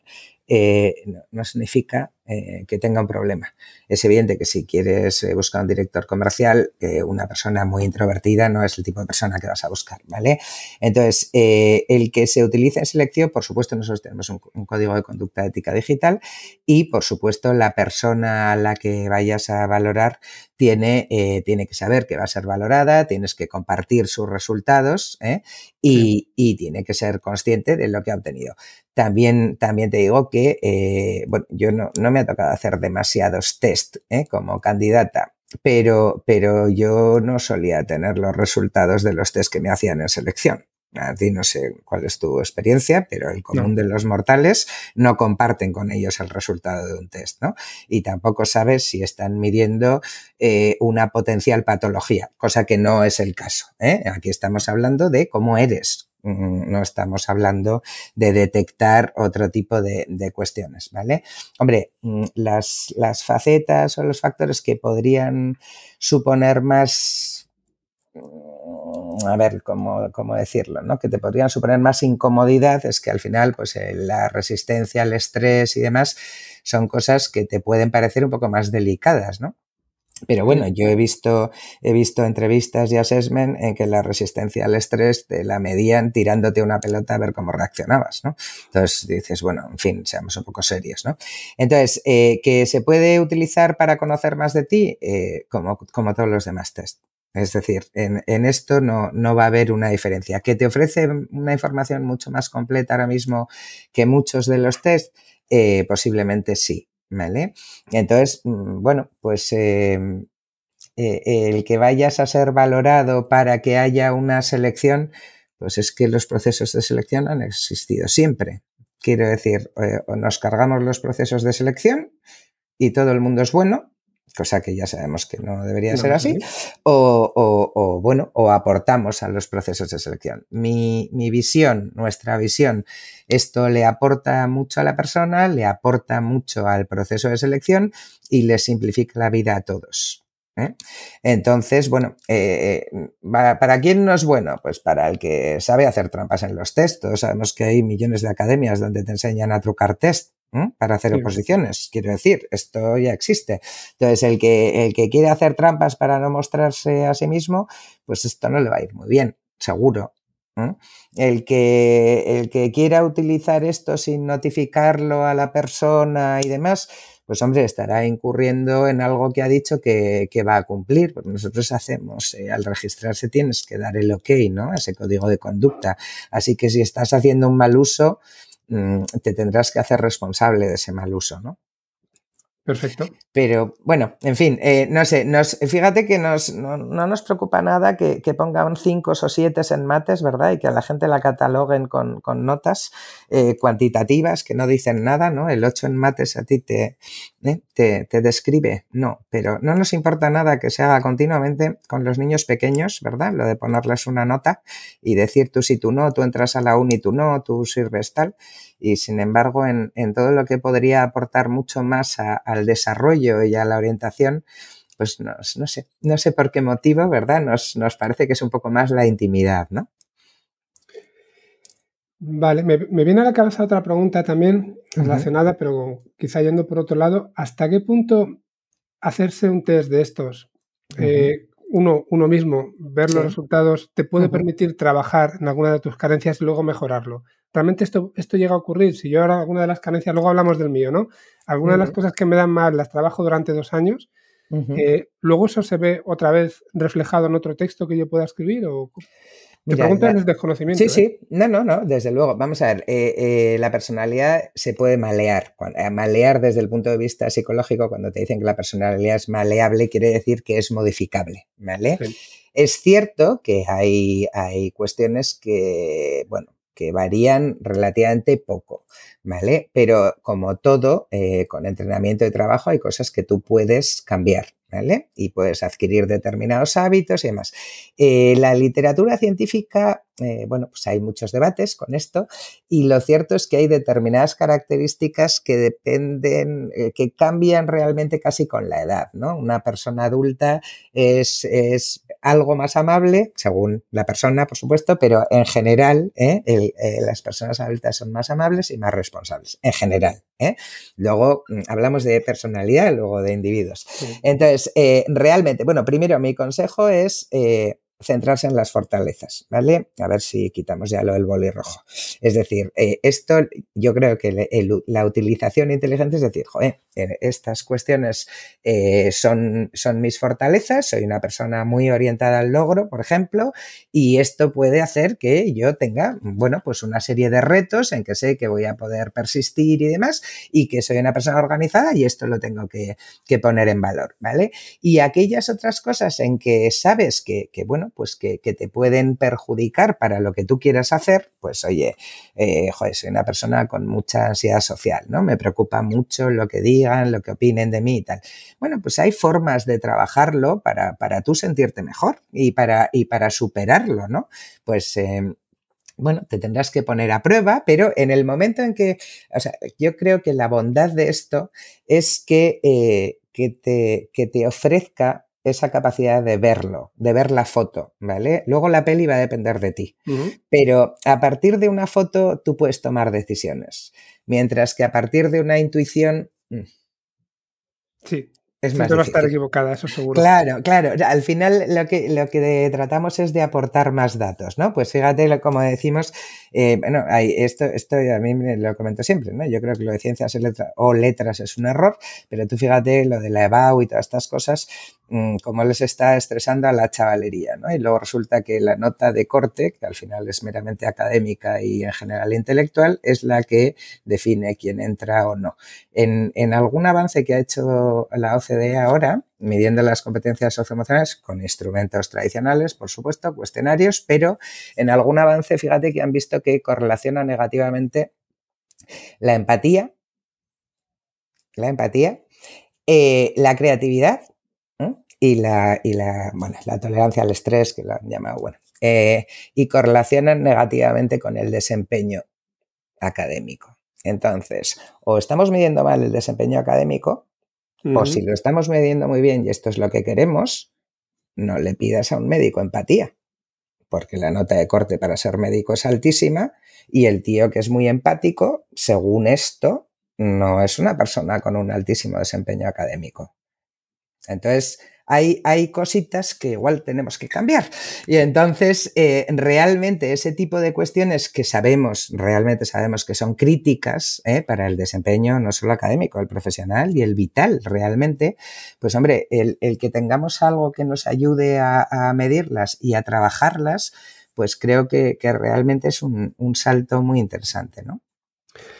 no, significa que tenga un problema. Es evidente que si quieres buscar un director comercial, una persona muy introvertida no es el tipo de persona que vas a buscar, ¿vale? Entonces, el que se utiliza en selección, por supuesto, nosotros tenemos un, un, código de conducta ética digital y, por supuesto, la persona a la que vayas a valorar tiene, eh, tiene que saber que va a ser valorada, tienes que compartir sus resultados ¿eh? y, y, tiene que ser consciente de lo que ha obtenido. También, también te digo que, eh, bueno, yo no, no, me ha tocado hacer demasiados test ¿eh? como candidata, pero, pero yo no solía tener los resultados de los test que me hacían en selección. A ti no sé cuál es tu experiencia, pero el común de los mortales no comparten con ellos el resultado de un test, ¿no? Y tampoco sabes si están midiendo eh, una potencial patología, cosa que no es el caso. ¿eh? Aquí estamos hablando de cómo eres, no estamos hablando de detectar otro tipo de, cuestiones, ¿vale? Hombre, mm, las, las facetas o los factores que podrían suponer más Mm, a ver, ¿cómo, cómo, decirlo, ¿no? Que te podrían suponer más incomodidad, es que al final, pues eh, la resistencia al estrés y demás son cosas que te pueden parecer un poco más delicadas, ¿no? Pero bueno, yo he visto, he visto entrevistas y assessment en que la resistencia al estrés te la medían tirándote una pelota a ver cómo reaccionabas, ¿no? Entonces dices, bueno, en fin, seamos un poco serios, ¿no? Entonces, eh, que se puede utilizar para conocer más de ti, eh, como, como todos los demás test. Es decir, en, en esto no, no, va a haber una diferencia. ¿Que te ofrece una información mucho más completa ahora mismo que muchos de los test? Eh, posiblemente sí. ¿Vale? Entonces, mm, bueno, pues eh, eh, el que vayas a ser valorado para que haya una selección, pues es que los procesos de selección han existido siempre. Quiero decir, o nos cargamos los procesos de selección y todo el mundo es bueno, cosa que ya sabemos que no debería ser así, o, o, o, bueno, o aportamos a los procesos de selección. Mi, mi, visión, nuestra visión, esto le aporta mucho a la persona, le aporta mucho al proceso de selección y le simplifica la vida a todos. ¿eh? Entonces, bueno, eh, ¿para quién no es bueno? Pues para el que sabe hacer trampas en los textos. Sabemos que hay millones de academias donde te enseñan a trucar test para hacer oposiciones. Quiero decir, esto ya existe. Entonces, el que, el que quiere hacer trampas para no mostrarse a sí mismo, pues esto no le va a ir muy bien, seguro. El, que, el que quiera utilizar esto sin notificarlo a la persona y demás, pues hombre, estará incurriendo en algo que ha dicho que, que va a cumplir. Pues nosotros hacemos, eh, al registrarse tienes que dar el ok, ¿no? Ese código de conducta. Así que si estás haciendo un mal uso, te tendrás que hacer responsable de ese mal uso, ¿no? Perfecto. Pero bueno, en fin, eh, no sé, nos, fíjate que nos, no, no, nos preocupa nada que, pongan cinco o siete en mates, ¿verdad? Y que a la gente la cataloguen con, con notas eh, cuantitativas que no dicen nada, ¿no? El 8 en mates a ti te, eh, te, te, describe, no, pero no nos importa nada que se haga continuamente con los niños pequeños, ¿verdad? Lo de ponerles una nota y decir tú sí, tú no, tú entras a la uni, tú no, tú sirves tal y sin embargo en, en todo lo que podría aportar mucho más a, al desarrollo y a la orientación, pues nos, no sé, no sé por qué motivo, ¿verdad? Nos, nos parece que es un poco más la intimidad, ¿no? Vale, me, me, viene a la cabeza otra pregunta también relacionada, uh -huh. pero quizá yendo por otro lado. ¿Hasta qué punto hacerse un test de estos, uh -huh. eh, uno, uno mismo, ver sí. los resultados, te puede uh -huh. permitir trabajar en alguna de tus carencias y luego mejorarlo? realmente esto, esto llega a ocurrir. Si yo ahora alguna de las carencias, luego hablamos del mío, ¿no? Algunas uh -huh. de las cosas que me dan mal las trabajo durante dos años Eh, ¿Luego eso se ve otra vez reflejado en otro texto que yo pueda escribir? O... Te preguntan desde desconocimiento. Sí, sí, no, no, no, desde luego. Vamos a ver, la personalidad se puede malear. Malear desde el punto de vista psicológico, cuando te dicen que la personalidad es maleable, quiere decir que es modificable, ¿vale? Es cierto que hay, hay cuestiones que, bueno, que varían relativamente poco, ¿vale? Pero como todo, eh, con entrenamiento de trabajo hay cosas que tú puedes cambiar, ¿vale? Y puedes adquirir determinados hábitos y demás. Eh, la literatura científica, eh, bueno, pues hay muchos debates con esto y lo cierto es que hay determinadas características que dependen, eh, que cambian realmente casi con la edad, ¿no? Una persona adulta es, es algo más amable, según la persona, por supuesto, pero en general las personas adultas son más amables y más responsables, en general. Luego mm, hablamos de personalidad, luego de individuos. Entonces, eh, realmente, bueno, primero mi consejo es eh, centrarse en las fortalezas, ¿vale? A ver si quitamos ya lo del boli rojo. Es decir, eh, esto yo creo que la utilización inteligente es decir, joder, estas cuestiones eh, son, son mis fortalezas, soy una persona muy orientada al logro, por ejemplo, y esto puede hacer que yo tenga, bueno, pues una serie de retos en que sé que voy a poder persistir y demás, y que soy una persona organizada y esto lo tengo que, poner en valor, ¿vale? Y aquellas otras cosas en que sabes que, bueno, pues que, te pueden perjudicar para lo que tú quieras hacer, pues oye, eh, joder, soy una persona con mucha ansiedad social, ¿no? Me preocupa mucho lo que digo lo que opinen de mí y tal. Bueno, pues hay formas de trabajarlo para, para tú sentirte mejor y para, y para superarlo, ¿no? Pues em, bueno, te tendrás que poner a prueba, pero en el momento en que, o sea, yo creo que la bondad de esto es que, eh, que, te, que te ofrezca esa capacidad de verlo, de ver la foto, ¿vale? Luego la peli va a depender de ti, pero a partir de una foto tú puedes tomar decisiones, mientras que a partir de una intuición Mm. Sí. Es más va a estar equivocada, eso seguro. Claro, claro. Al final lo que, lo que tratamos es de aportar más datos, ¿no? Pues fíjate, como decimos, eh, bueno, hay, esto, esto a mí me lo comento siempre, ¿no? Yo creo que lo de ciencias o letras es un error, pero tú fíjate lo de la EBAU y todas estas cosas, cómo les está estresando a la chavalería, ¿no? Y luego resulta que la nota de corte, que al final es meramente académica y en general intelectual, es la que define quién entra o no. En, en algún avance que ha hecho la OCDE ahora, midiendo las competencias socioemocionales con instrumentos tradicionales, por supuesto, cuestionarios, pero en algún avance, fíjate que han visto que correlaciona negativamente la empatía, la empatía, eh, la creatividad y la, y la, bueno, la tolerancia al estrés, que lo han llamado, bueno, eh, y correlacionan negativamente con el desempeño académico. Entonces, o estamos midiendo mal el desempeño académico, o si lo estamos midiendo muy bien y esto es lo que queremos, no le pidas a un médico empatía, porque la nota de corte para ser médico es altísima y el tío que es muy empático, según esto, no es una persona con un altísimo desempeño académico. Entonces, hay, cositas que igual tenemos que cambiar. Y entonces, eh, realmente ese tipo de cuestiones que sabemos, realmente sabemos que son críticas eh, para el desempeño no solo académico, el profesional y el vital, realmente, pues hombre, el, que tengamos algo que nos ayude a, medirlas y a trabajarlas, pues creo que, realmente es un, un salto muy interesante, ¿no?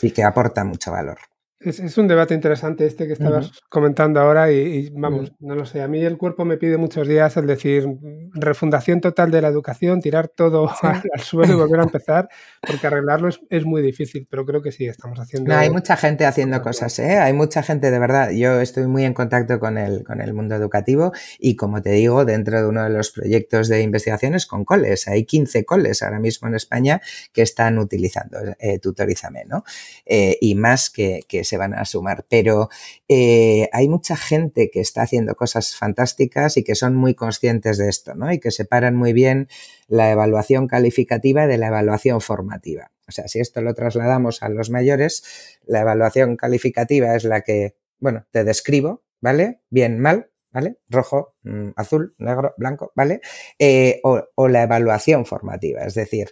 Y que aporta mucho valor. Es, un debate interesante este que estabas comentando ahora y, vamos, no lo sé, a mí el cuerpo me pide muchos días el decir refundación total de la educación, tirar todo al, suelo y volver a empezar, porque arreglarlo es, muy difícil, pero creo que sí, estamos haciendo... No, hay mucha gente haciendo cosas, ¿eh? hay mucha gente de verdad, yo estoy muy en contacto con el, con el mundo educativo y como te digo, dentro de uno de los proyectos de investigaciones con coles, hay 15 coles ahora mismo en España que están utilizando eh, Tutorízame, ¿no? Eh, y más que, que se van a sumar, pero eh, hay mucha gente que está haciendo cosas fantásticas y que son muy conscientes de esto, ¿no? Y que separan muy bien la evaluación calificativa de la evaluación formativa. O sea, si esto lo trasladamos a los mayores, la evaluación calificativa es la que, bueno, te describo, ¿vale? Bien, mal, ¿vale? Rojo, mm, azul, negro, blanco, ¿vale? Eh, o, o, la evaluación formativa, es decir,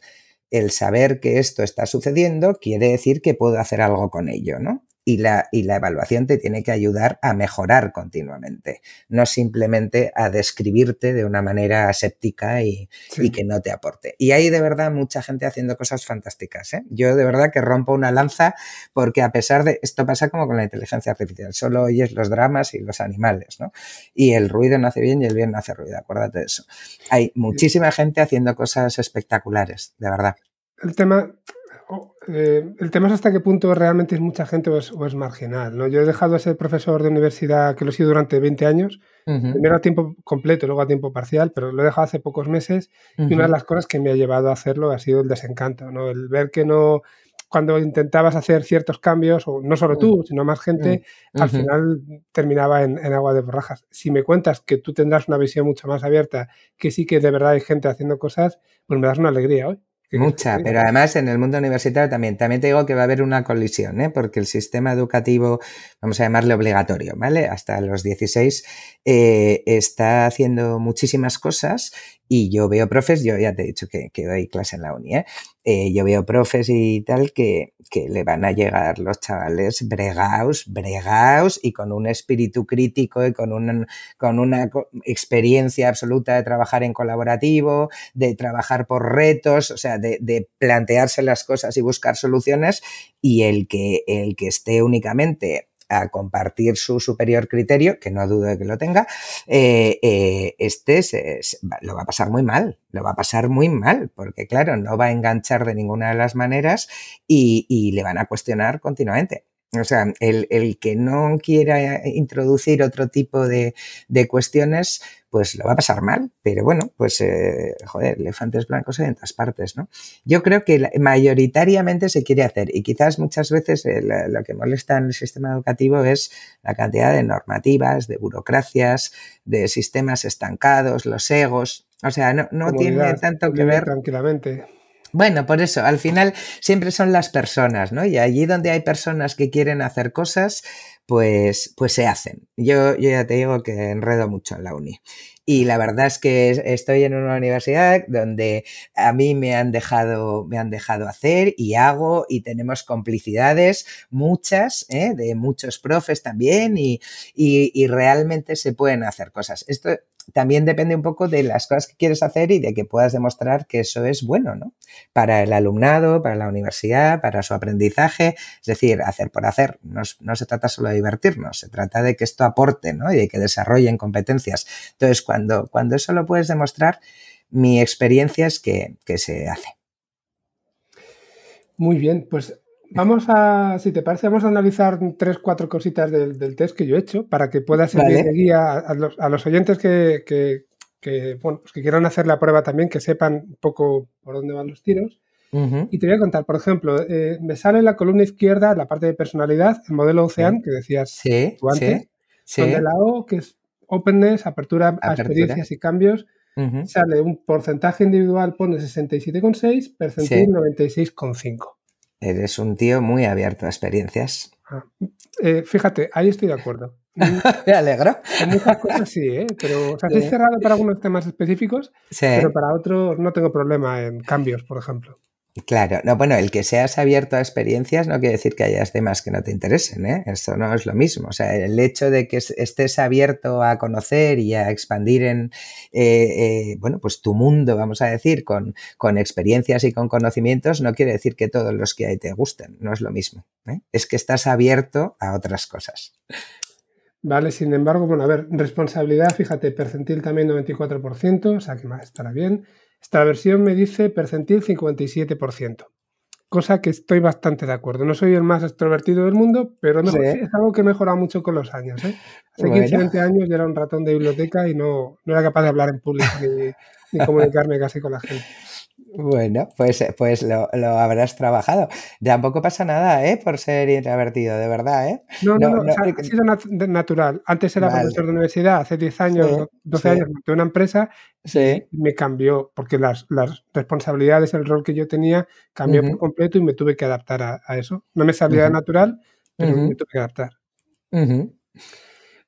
el saber que esto está sucediendo quiere decir que puedo hacer algo con ello, ¿no? Y la, y la evaluación te tiene que ayudar a mejorar continuamente, no simplemente a describirte de una manera aséptica y, que no te aporte. Y hay de verdad mucha gente haciendo cosas fantásticas. ¿eh? Yo de verdad que rompo una lanza porque a pesar de esto pasa como con la inteligencia artificial, solo oyes los dramas y los animales, ¿no? Y el ruido no hace bien y el bien no hace ruido, acuérdate de eso. Hay muchísima gente haciendo cosas espectaculares, de verdad. El tema, eh, el tema es hasta qué punto realmente es mucha gente o es, marginal. ¿no? Yo he dejado de ser profesor de universidad, que lo he sido durante 20 años, primero a tiempo completo, luego a tiempo parcial, pero lo he dejado hace pocos meses y una de las cosas que me ha llevado a hacerlo ha sido el desencanto, ¿no? el ver que no, cuando intentabas hacer ciertos cambios, o no solo tú, sino más gente, al final terminaba en, en, agua de borrajas. Si me cuentas que tú tendrás una visión mucho más abierta, que sí que de verdad hay gente haciendo cosas, pues me das una alegría hoy. Mucha, pero además en el mundo universitario también. También te digo que va a haber una colisión, ¿eh? porque el sistema educativo, vamos a llamarle obligatorio, ¿vale? Hasta los 16, eh, está haciendo muchísimas cosas y yo veo profes, yo ya te he dicho que, que doy clase en la uni, ¿eh? Eh, yo veo profes y tal que, que, le van a llegar los chavales bregaos, bregaos y con un espíritu crítico y con, con una experiencia absoluta de trabajar en colaborativo, de trabajar por retos, o sea, de, de plantearse las cosas y buscar soluciones y el que, el que esté únicamente a compartir su superior criterio, que no dudo de que lo tenga, eh, eh, este se, lo va a pasar muy mal, lo va a pasar muy mal, porque claro, no va a enganchar de ninguna de las maneras y, y le van a cuestionar continuamente. O sea, el, el, que no quiera introducir otro tipo de, de, cuestiones, pues lo va a pasar mal. Pero bueno, pues, eh, joder, elefantes blancos hay en todas partes, ¿no? Yo creo que mayoritariamente se quiere hacer y quizás muchas veces eh, lo que molesta en el sistema educativo es la cantidad de normativas, de burocracias, de sistemas estancados, los egos. O sea, no, no tiene tanto que ver. Tranquilamente bueno, por eso, al final siempre son las personas, ¿no? Y allí donde hay personas que quieren hacer cosas, pues, pues se hacen. Yo, yo ya te digo que enredo mucho en la uni. Y la verdad es que estoy en una universidad donde a mí me han dejado, me han dejado hacer y hago y tenemos complicidades, muchas, ¿eh? de muchos profes también, y, y, y realmente se pueden hacer cosas. Esto también depende un poco de las cosas que quieres hacer y de que puedas demostrar que eso es bueno, ¿no? Para el alumnado, para la universidad, para su aprendizaje. Es decir, hacer por hacer. No, no se trata solo de divertirnos, se trata de que esto aporte, ¿no? Y de que desarrollen competencias. Entonces, cuando, cuando eso lo puedes demostrar, mi experiencia es que, que se hace. Muy bien, pues Vamos a, si te parece, vamos a analizar tres, cuatro cositas del, test que yo he hecho para que pueda servir de guía a, los, oyentes que, bueno, pues que quieran hacer la prueba también, que sepan un poco por dónde van los tiros. Y te voy a contar, por ejemplo, eh, me sale en la columna izquierda la parte de personalidad, el modelo Ocean, que decías sí, tú antes, sí, donde la O, que es openness, apertura, a experiencias y cambios, sale un porcentaje individual, pone 67,6, percentil 96,5. Eres un tío muy abierto a experiencias. Ah, eh, fíjate, ahí estoy de acuerdo. Me alegro. En muchas cosas sí, ¿eh? pero o sea, estoy cerrado para algunos temas específicos, pero para otros no tengo problema en cambios, por ejemplo. Claro, no, bueno, el que seas abierto a experiencias no quiere decir que hayas temas que no te interesen, ¿eh? Esto no es lo mismo. O sea, el hecho de que estés abierto a conocer y a expandir en, eh, eh, bueno, pues tu mundo, vamos a decir, con, con, experiencias y con conocimientos, no quiere decir que todos los que hay te gusten, no es lo mismo. ¿eh? Es que estás abierto a otras cosas. Vale, sin embargo, bueno, a ver, responsabilidad, fíjate, percentil también 94%, o sea que más estará bien. Esta versión me dice percentil 57%, cosa que estoy bastante de acuerdo. No soy el más extrovertido del mundo, pero no, es algo que mejora mucho con los años. ¿eh? Hace 15, 20 años yo era un ratón de biblioteca y no, no era capaz de hablar en público ni, ni comunicarme casi con la gente. Bueno, pues, pues lo, lo, habrás trabajado. Tampoco pasa nada, ¿eh? Por ser introvertido, de verdad, ¿eh? No, no, no, no, ha sido natural. Antes era profesor de universidad, hace 10 años, 12 años, monté una empresa sí. y me cambió, porque las, las, responsabilidades, el rol que yo tenía, cambió por completo y me tuve que adaptar a, a eso. No me salía natural, pero me tuve que adaptar.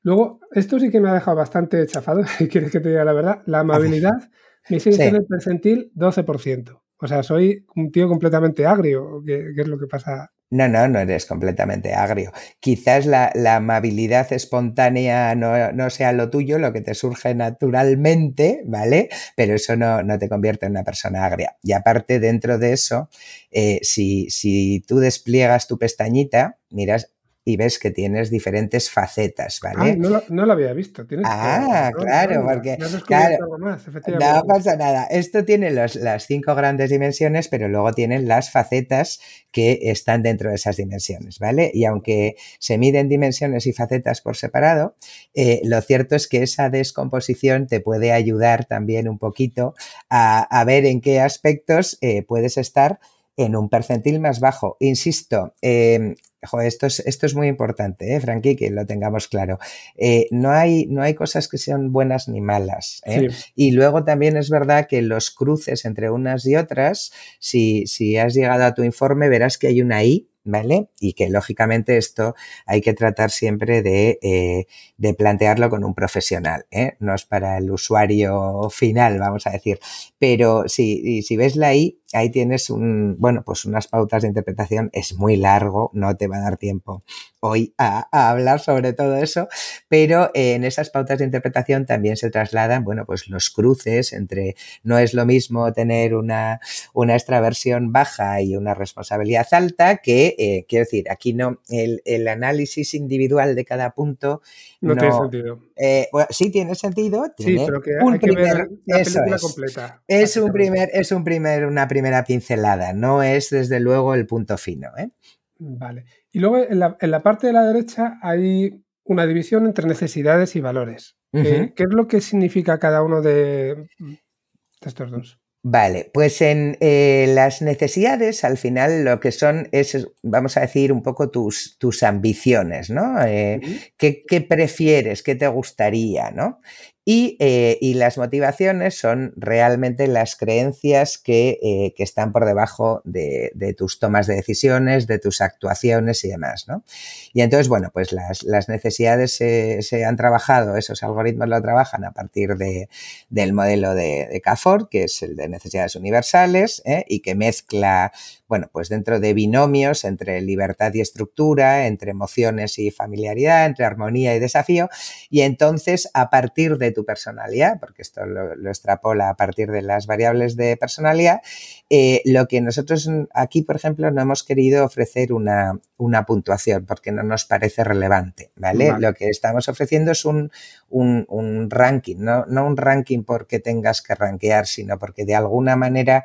Luego, esto sí que me ha dejado bastante chafado, si quieres que te diga la verdad. La amabilidad. Me sigue sí. percentil 12%. O sea, soy un tío completamente agrio, que, es lo que pasa. No, no, no eres completamente agrio. Quizás la, amabilidad espontánea no, sea lo tuyo, lo que te surge naturalmente, ¿vale? Pero eso no, te convierte en una persona agria. Y aparte, dentro de eso, eh, si, si tú despliegas tu pestañita, miras, y ves que tienes diferentes facetas, ¿vale? Ah, no, lo, había visto. ah, claro, porque no pasa nada. Esto tiene las cinco grandes dimensiones, pero luego tienen las facetas que están dentro de esas dimensiones, ¿vale? Y aunque se miden dimensiones y facetas por separado, eh, lo cierto es que esa descomposición te puede ayudar también un poquito a, ver en qué aspectos eh, puedes estar en un percentil más bajo. Insisto, eh, esto, es, esto es muy importante, ¿eh, Frankie, que lo tengamos claro. Eh, no, hay, no hay cosas que sean buenas ni malas. ¿eh? Y luego también es verdad que los cruces entre unas y otras, si, si has llegado a tu informe, verás que hay una I ¿vale? Y que lógicamente esto hay que tratar siempre de, eh, de plantearlo con un profesional, ¿eh? No es para el usuario final, vamos a decir. Pero si, si ves la I, ahí tienes un, bueno, pues unas pautas de interpretación, es muy largo, no te va a dar tiempo hoy a, hablar sobre todo eso, pero en esas pautas de interpretación también se trasladan, bueno, pues los cruces entre, no es lo mismo tener una, una extraversión baja y una responsabilidad alta que, eh, quiero decir, aquí no, el, el, análisis individual de cada punto no, tiene sentido. Eh, sí tiene sentido. sí, pero que un hay primer, que ver la película es, completa. Es un primer, es un primer, una primera pincelada, no es desde luego el punto fino. ¿eh? Vale. Y luego en la, parte de la derecha hay una división entre necesidades y valores. ¿Qué es lo que significa cada uno de, estos dos? Vale, pues en eh, las necesidades al final lo que son es, vamos a decir, un poco tus, tus ambiciones, ¿no? Eh, ¿qué, ¿qué, prefieres? ¿Qué te gustaría? ¿no? Eh, y, las motivaciones son realmente las creencias que, eh, están por debajo de, tus tomas de decisiones, de tus actuaciones y demás. ¿no? Y entonces, bueno, pues las, necesidades se, han trabajado, esos algoritmos lo trabajan a partir de, del modelo de, de CAFOR, que es el de necesidades universales, ¿eh? y que mezcla bueno, pues dentro de binomios entre libertad y estructura, entre emociones y familiaridad, entre armonía y desafío, y entonces a partir de tu personalidad, porque esto lo, extrapola a partir de las variables de personalidad, eh, lo que nosotros aquí, por ejemplo, no hemos querido ofrecer una, puntuación porque no nos parece relevante, ¿vale? Lo que estamos ofreciendo es un, ranking, no, no un ranking porque tengas que rankear, sino porque de alguna manera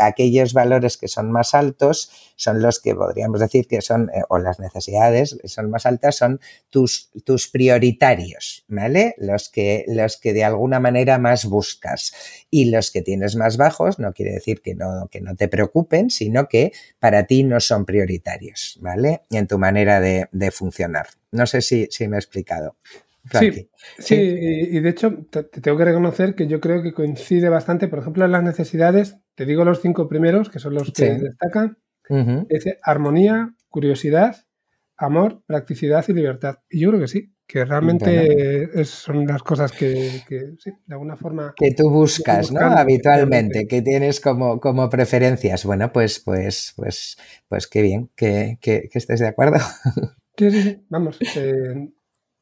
aquellos valores que son más altos son los que podríamos decir que son, eh, o las necesidades son más altas, son tus, tus prioritarios, ¿vale? Los que, los que de alguna manera más buscas. Y los que tienes más bajos no quiere decir que no, que no te preocupen, sino que para ti no son prioritarios, ¿vale? En tu manera de, de funcionar. No sé si, si me he explicado. Sí, sí, y de hecho te, tengo que reconocer que yo creo que coincide bastante, por ejemplo, en las necesidades, te digo los cinco primeros, que son los que destacan, es armonía, curiosidad, amor, practicidad y libertad. Y yo creo que sí, que realmente son las cosas que, sí, de alguna forma... Que tú buscas, ¿no? Habitualmente, que tienes como, como preferencias. Bueno, pues, pues, pues, pues qué bien que, que, estés de acuerdo. Sí, sí, sí. Vamos. Eh,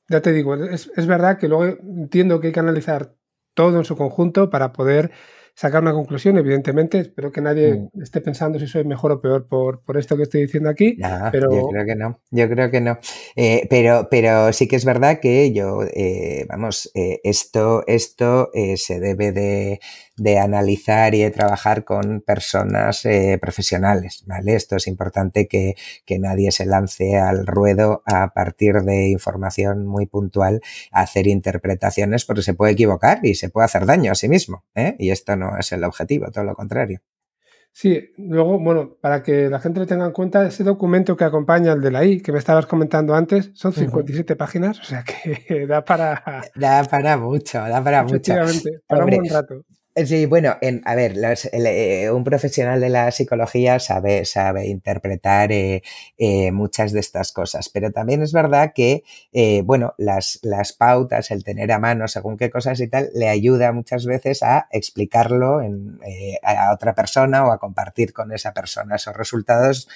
ya te digo, es, es, verdad que luego entiendo que hay que analizar todo en su conjunto para poder sacar una conclusión, evidentemente. Espero que nadie mm. esté pensando si soy mejor o peor por, por esto que estoy diciendo aquí. pero... Yo creo que no, yo creo que no. Eh, pero, pero sí que es verdad que yo, eh, vamos, eh, esto, esto se debe de, de, analizar y de trabajar con personas profesionales, ¿vale? Esto es importante que, que nadie se lance al ruedo a partir de información muy puntual a hacer interpretaciones porque se puede equivocar y se puede hacer daño a sí mismo, Y esto no es el objetivo, todo lo contrario. Sí, luego, bueno, para que la gente lo tenga en cuenta, ese documento que acompaña al de la I, que me estabas comentando antes, son 57 páginas, o sea que da para... Da para mucho, da para mucho. para un buen rato. Sí, bueno, en, a ver, eh, un profesional de la psicología sabe, sabe interpretar eh, eh, muchas de estas cosas, pero también es verdad que, bueno, las, las pautas, el tener a mano según qué cosas y tal, le ayuda muchas veces a explicarlo a otra persona o a compartir con esa persona esos resultados.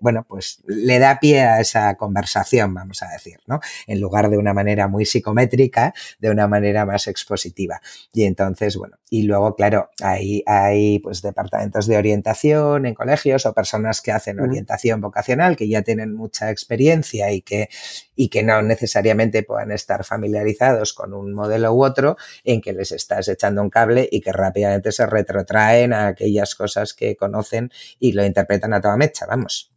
bueno, pues le da pie a esa conversación, vamos a decir, ¿no? En lugar de una manera muy psicométrica, de una manera más expositiva. Y entonces, bueno, y luego, claro, hay, hay pues departamentos de orientación en colegios o personas que hacen orientación vocacional, que ya tienen mucha experiencia y que, y que no necesariamente puedan estar familiarizados con un modelo u otro, en que les estás echando un cable y que rápidamente se retrotraen a aquellas cosas que conocen y lo interpretan a toda mecha, vamos.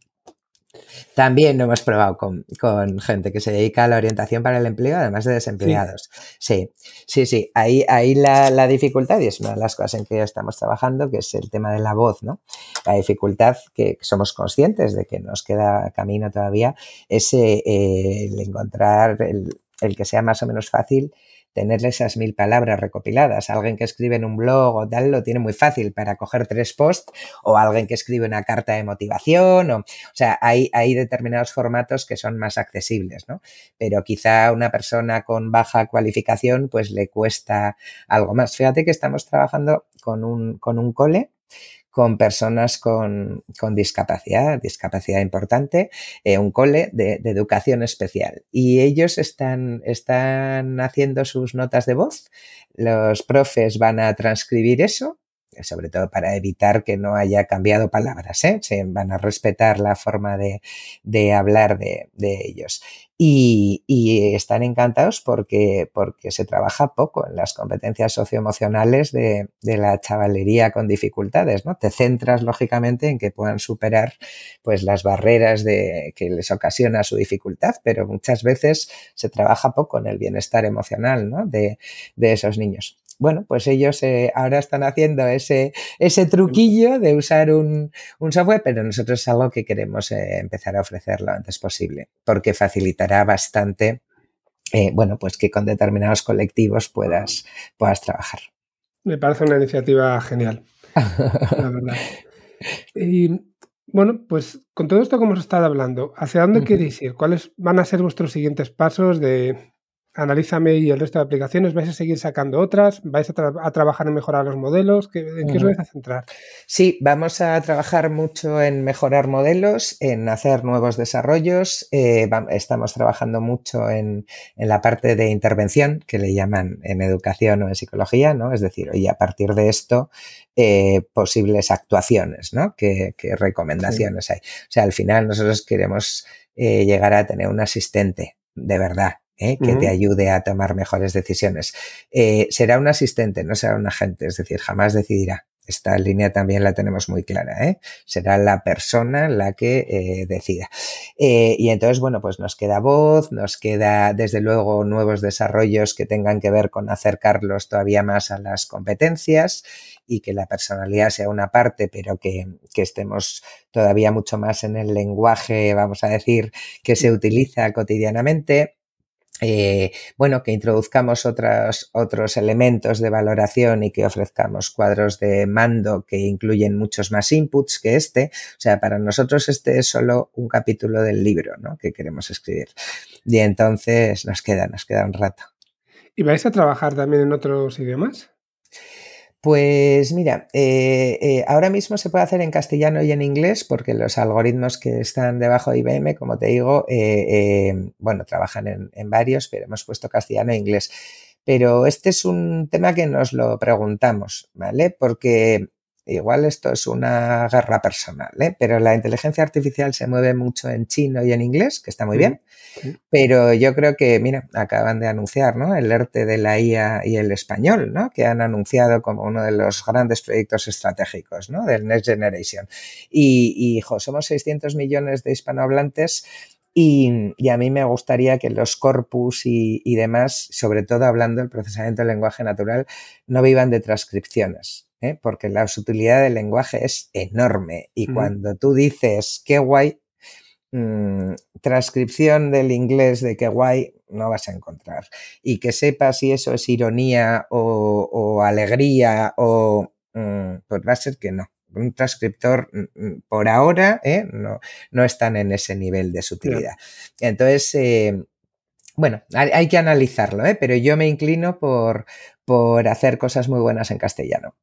También lo hemos probado con, gente que se dedica a la orientación para el empleo, además de desempleados. Sí, sí, sí. Ahí, ahí la, dificultad, y es una de las cosas en que estamos trabajando, que es el tema de la voz, ¿no? La dificultad que somos conscientes de que nos queda camino todavía es eh, el encontrar el, el que sea más o menos fácil tener esas mil palabras recopiladas. Alguien que escribe en un blog o tal lo tiene muy fácil para coger tres posts o alguien que escribe una carta de motivación o, o sea, hay, hay determinados formatos que son más accesibles, ¿no? Pero quizá una persona con baja cualificación pues le cuesta algo más. Fíjate que estamos trabajando con un, con un cole con personas con, discapacidad, discapacidad importante, eh, un cole de, educación especial. Y ellos están, están haciendo sus notas de voz, los profes van a transcribir eso sobre todo para evitar que no haya cambiado palabras, ¿eh? se van a respetar la forma de, hablar de, ellos. Y, están encantados porque, porque se trabaja poco en las competencias socioemocionales de, de, la chavalería con dificultades, ¿no? Te centras, lógicamente, en que puedan superar pues, las barreras de, que les ocasiona su dificultad, pero muchas veces se trabaja poco en el bienestar emocional ¿no? de, de esos niños bueno, pues ellos eh, ahora están haciendo ese, ese truquillo de usar un, software, pero nosotros es algo que queremos eh, empezar a ofrecer lo antes posible, porque facilitará bastante, eh, bueno, pues que con determinados colectivos puedas, puedas trabajar. Me parece una iniciativa genial, la verdad. Y bueno, pues con todo esto que hemos estado hablando, ¿hacia dónde queréis ir? ¿Cuáles van a ser vuestros siguientes pasos de, Analízame y el resto de aplicaciones, ¿vais a seguir sacando otras? ¿Vais a, trabajar en mejorar los modelos? ¿En qué os vais a centrar? Sí, vamos a trabajar mucho en mejorar modelos, en hacer nuevos desarrollos. Eh, estamos trabajando mucho en, la parte de intervención, que le llaman en educación o en psicología, ¿no? Es decir, oye, a partir de esto, eh, posibles actuaciones, ¿no? ¿Qué, recomendaciones hay? O sea, al final nosotros queremos eh, llegar a tener un asistente de verdad, ¿eh? que te ayude a tomar mejores decisiones. Eh, será un asistente, no será un agente, es decir, jamás decidirá. Esta línea también la tenemos muy clara. ¿eh? Será la persona la que decida. y entonces, bueno, pues nos queda voz, nos queda desde luego nuevos desarrollos que tengan que ver con acercarlos todavía más a las competencias y que la personalidad sea una parte, pero que, que, estemos todavía mucho más en el lenguaje, vamos a decir, que se utiliza cotidianamente. Eh, bueno, que introduzcamos otros, elementos de valoración y que ofrezcamos cuadros de mando que incluyen muchos más inputs que este. O sea, para nosotros este es solo un capítulo del libro ¿no? que queremos escribir. Y entonces nos queda, nos queda un rato. ¿Y vais a trabajar también en otros idiomas? Pues mira, eh, eh, ahora mismo se puede hacer en castellano y en inglés porque los algoritmos que están debajo de IBM, como te digo, eh, bueno, trabajan en, en, varios, pero hemos puesto castellano e inglés. Pero este es un tema que nos lo preguntamos, ¿vale? Porque Igual esto es una guerra personal, ¿eh? pero la inteligencia artificial se mueve mucho en chino y en inglés, que está muy bien. Pero yo creo que, mira, acaban de anunciar ¿no? el ERTE de la IA y el español, ¿no? que han anunciado como uno de los grandes proyectos estratégicos ¿no? del Next Generation. Y, y somos 600 millones de hispanohablantes. Y, y, a mí me gustaría que los corpus y, y demás, sobre todo hablando del procesamiento del lenguaje natural, no vivan de transcripciones ¿eh? porque la sutilidad del lenguaje es enorme y cuando tú dices qué guay, mm, transcripción del inglés de qué guay no vas a encontrar. Y que sepas si eso es ironía o, alegría o... Mm, pues va a ser que no un transcriptor mm, por ahora ¿eh? no, no, están en ese nivel de sutilidad. Entonces, eh, bueno, hay, que analizarlo, ¿eh? pero yo me inclino por, por hacer cosas muy buenas en castellano.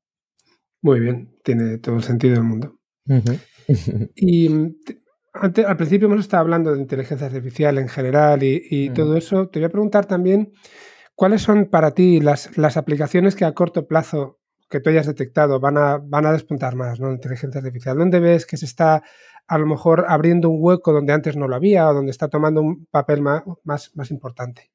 Muy bien, tiene todo el sentido del mundo. y mm, antes, al principio hemos estado hablando de inteligencia artificial en general y, todo eso. Te voy a preguntar también cuáles son para ti las, las, aplicaciones que a corto plazo que tú hayas detectado van a, van a despuntar más, ¿no? Inteligencia artificial. ¿Dónde ves que se está a lo mejor abriendo un hueco donde antes no lo había o donde está tomando un papel más, más, importante?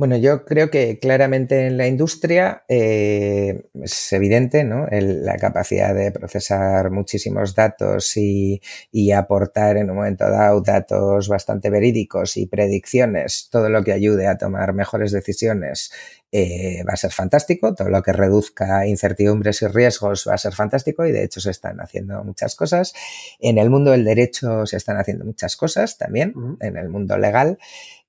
Bueno, yo creo que claramente en la industria eh, es evidente ¿no? la capacidad de procesar muchísimos datos y, y, aportar en un momento dado datos bastante verídicos y predicciones, todo lo que ayude a tomar mejores decisiones eh, va a ser fantástico. Todo lo que reduzca incertidumbres y riesgos va a ser fantástico y de hecho se están haciendo muchas cosas. En el mundo del derecho se están haciendo muchas cosas también, en el mundo legal.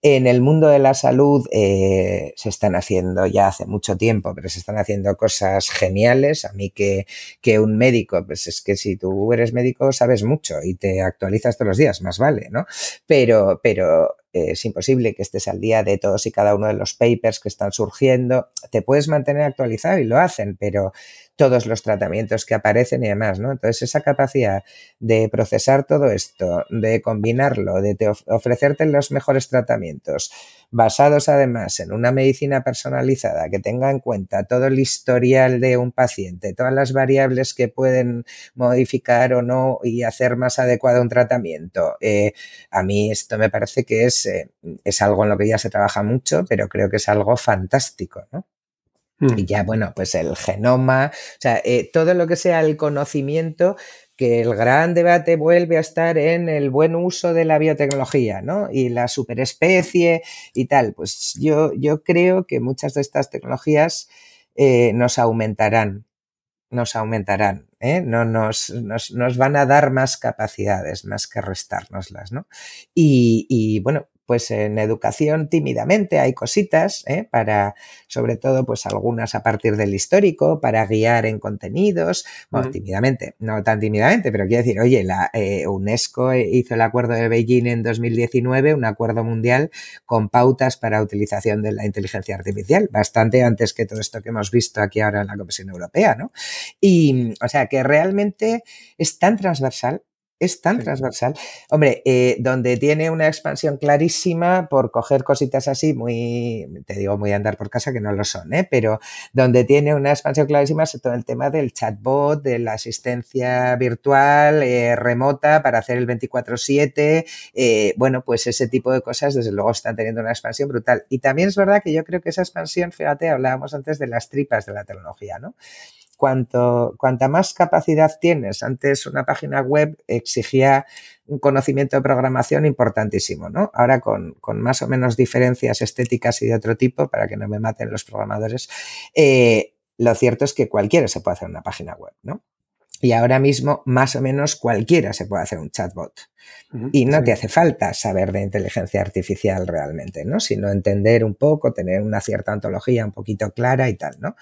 En el mundo de la salud eh, se están haciendo ya hace mucho tiempo, pero se están haciendo cosas geniales. A mí que, que un médico, pues es que si tú eres médico sabes mucho y te actualizas todos los días, más vale, ¿no? Pero, pero es imposible que estés al día de todos y cada uno de los papers que están surgiendo. Te puedes mantener actualizado y lo hacen, pero todos los tratamientos que aparecen y demás, ¿no? Entonces, esa capacidad de procesar todo esto, de combinarlo, de ofrecerte los mejores tratamientos, basados además en una medicina personalizada que tenga en cuenta todo el historial de un paciente, todas las variables que pueden modificar o no y hacer más adecuado un tratamiento. Eh, a mí esto me parece que es, eh, es algo en lo que ya se trabaja mucho, pero creo que es algo fantástico, ¿no? Mm. Y ya, bueno, pues el genoma, o sea, eh, todo lo que sea el conocimiento que el gran debate vuelve a estar en el buen uso de la biotecnología, ¿no? Y la superespecie y tal. Pues yo, yo creo que muchas de estas tecnologías eh, nos aumentarán, nos aumentarán, ¿eh? no nos, nos, nos, van a dar más capacidades, más que restárnoslas, ¿no? Y, y bueno, pues en educación tímidamente hay cositas ¿eh? para, sobre todo, pues algunas a partir del histórico, para guiar en contenidos, bueno, tímidamente, no tan tímidamente, pero quiero decir, oye, la eh, UNESCO hizo el acuerdo de Beijing en 2019, un acuerdo mundial con pautas para utilización de la inteligencia artificial, bastante antes que todo esto que hemos visto aquí ahora en la Comisión Europea, ¿no? Y, o sea, que realmente es tan transversal es tan transversal. Hombre, eh, donde tiene una expansión clarísima por coger cositas así, muy, te digo, muy andar por casa, que no lo son, ¿eh? pero donde tiene una expansión clarísima es todo el tema del chatbot, de la asistencia virtual eh, remota para hacer el 24/7. Eh, bueno, pues ese tipo de cosas, desde luego, están teniendo una expansión brutal. Y también es verdad que yo creo que esa expansión, fíjate, hablábamos antes de las tripas de la tecnología, ¿no? Cuanto, cuanta más capacidad tienes. Antes una página web exigía un conocimiento de programación importantísimo, ¿no? Ahora con, más o menos diferencias estéticas y de otro tipo, para que no me maten los programadores, eh, lo cierto es que cualquiera se puede hacer una página web, ¿no? Y ahora mismo, más o menos, cualquiera se puede hacer un chatbot. Y no te hace falta saber de inteligencia artificial realmente, ¿no? Sino entender un poco, tener una cierta ontología un poquito clara y tal, ¿no?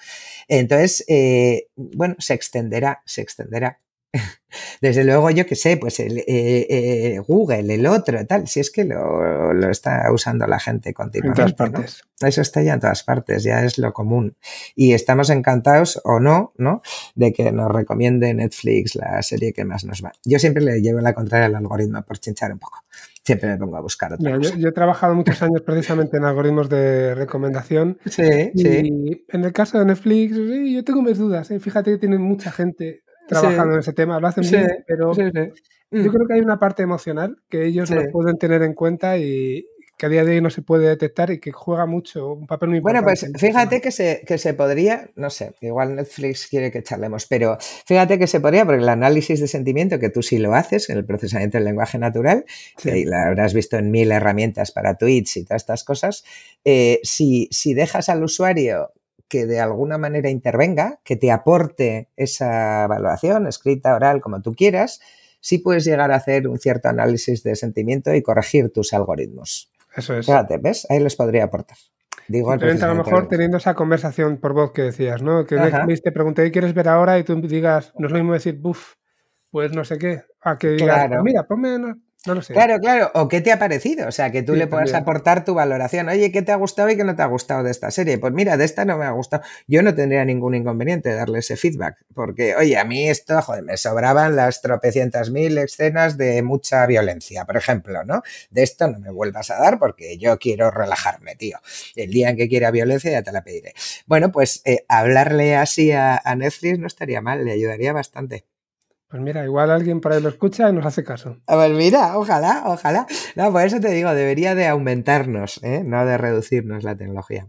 Entonces, eh, bueno, se extenderá, se extenderá. Desde luego, yo que sé, pues el, eh, eh, Google, el otro, tal, si es que lo, está usando la gente continuamente. En todas partes. Eso está ya en todas partes, ya es lo común. Y estamos encantados o no, ¿no? De que nos recomiende Netflix la serie que más nos va. Yo siempre le llevo la contraria al algoritmo por chinchar un poco. Siempre me pongo a buscar otra cosa. Yo, he trabajado muchos años precisamente en algoritmos de recomendación. Sí, y sí. En el caso de Netflix, yo tengo mis dudas. ¿eh? Fíjate que tienen mucha gente trabajando en ese tema, lo hacen bien, pero yo mm. creo que hay una parte emocional que ellos no pueden tener en cuenta y que a día de hoy no se puede detectar y que juega mucho, un papel muy importante. Bueno, pues fíjate que se, que se podría, no sé, igual Netflix quiere que charlemos, pero fíjate que se podría, porque el análisis de sentimiento, que tú sí lo haces en el procesamiento del lenguaje natural, que la habrás visto en mil herramientas para tweets y todas estas cosas, eh, si, si dejas al usuario que de alguna manera intervenga, que te aporte esa valoración, escrita, oral, como tú quieras, sí puedes llegar a hacer un cierto análisis de sentimiento y corregir tus algoritmos. Eso es. Fíjate, ¿ves? Ahí les podría aportar. Digo, a lo mejor teniendo esa conversación por voz que decías, ¿no? Que te pregunté, ¿qué quieres ver ahora? Y tú digas, no es lo mismo decir, buf, pues no sé qué, a que digas, pues mira, ponme no lo sé. Claro, claro. ¿O qué te ha parecido? O sea, que tú le puedas aportar tu valoración. Oye, ¿qué te ha gustado y qué no te ha gustado de esta serie? Pues mira, de esta no me ha gustado. Yo no tendría ningún inconveniente de darle ese feedback. Porque, oye, a mí esto, joder, me sobraban las tropecientas mil escenas de mucha violencia, por ejemplo, ¿no? De esto no me vuelvas a dar porque yo quiero relajarme, tío. El día en que quiera violencia ya te la pediré. Bueno, pues eh, hablarle así a Netflix no estaría mal, le ayudaría bastante. Pues mira, igual alguien por ahí lo escucha y nos hace caso. A ver, mira, ojalá, ojalá. No, por eso te digo, debería de aumentarnos, ¿eh? no de reducirnos la tecnología.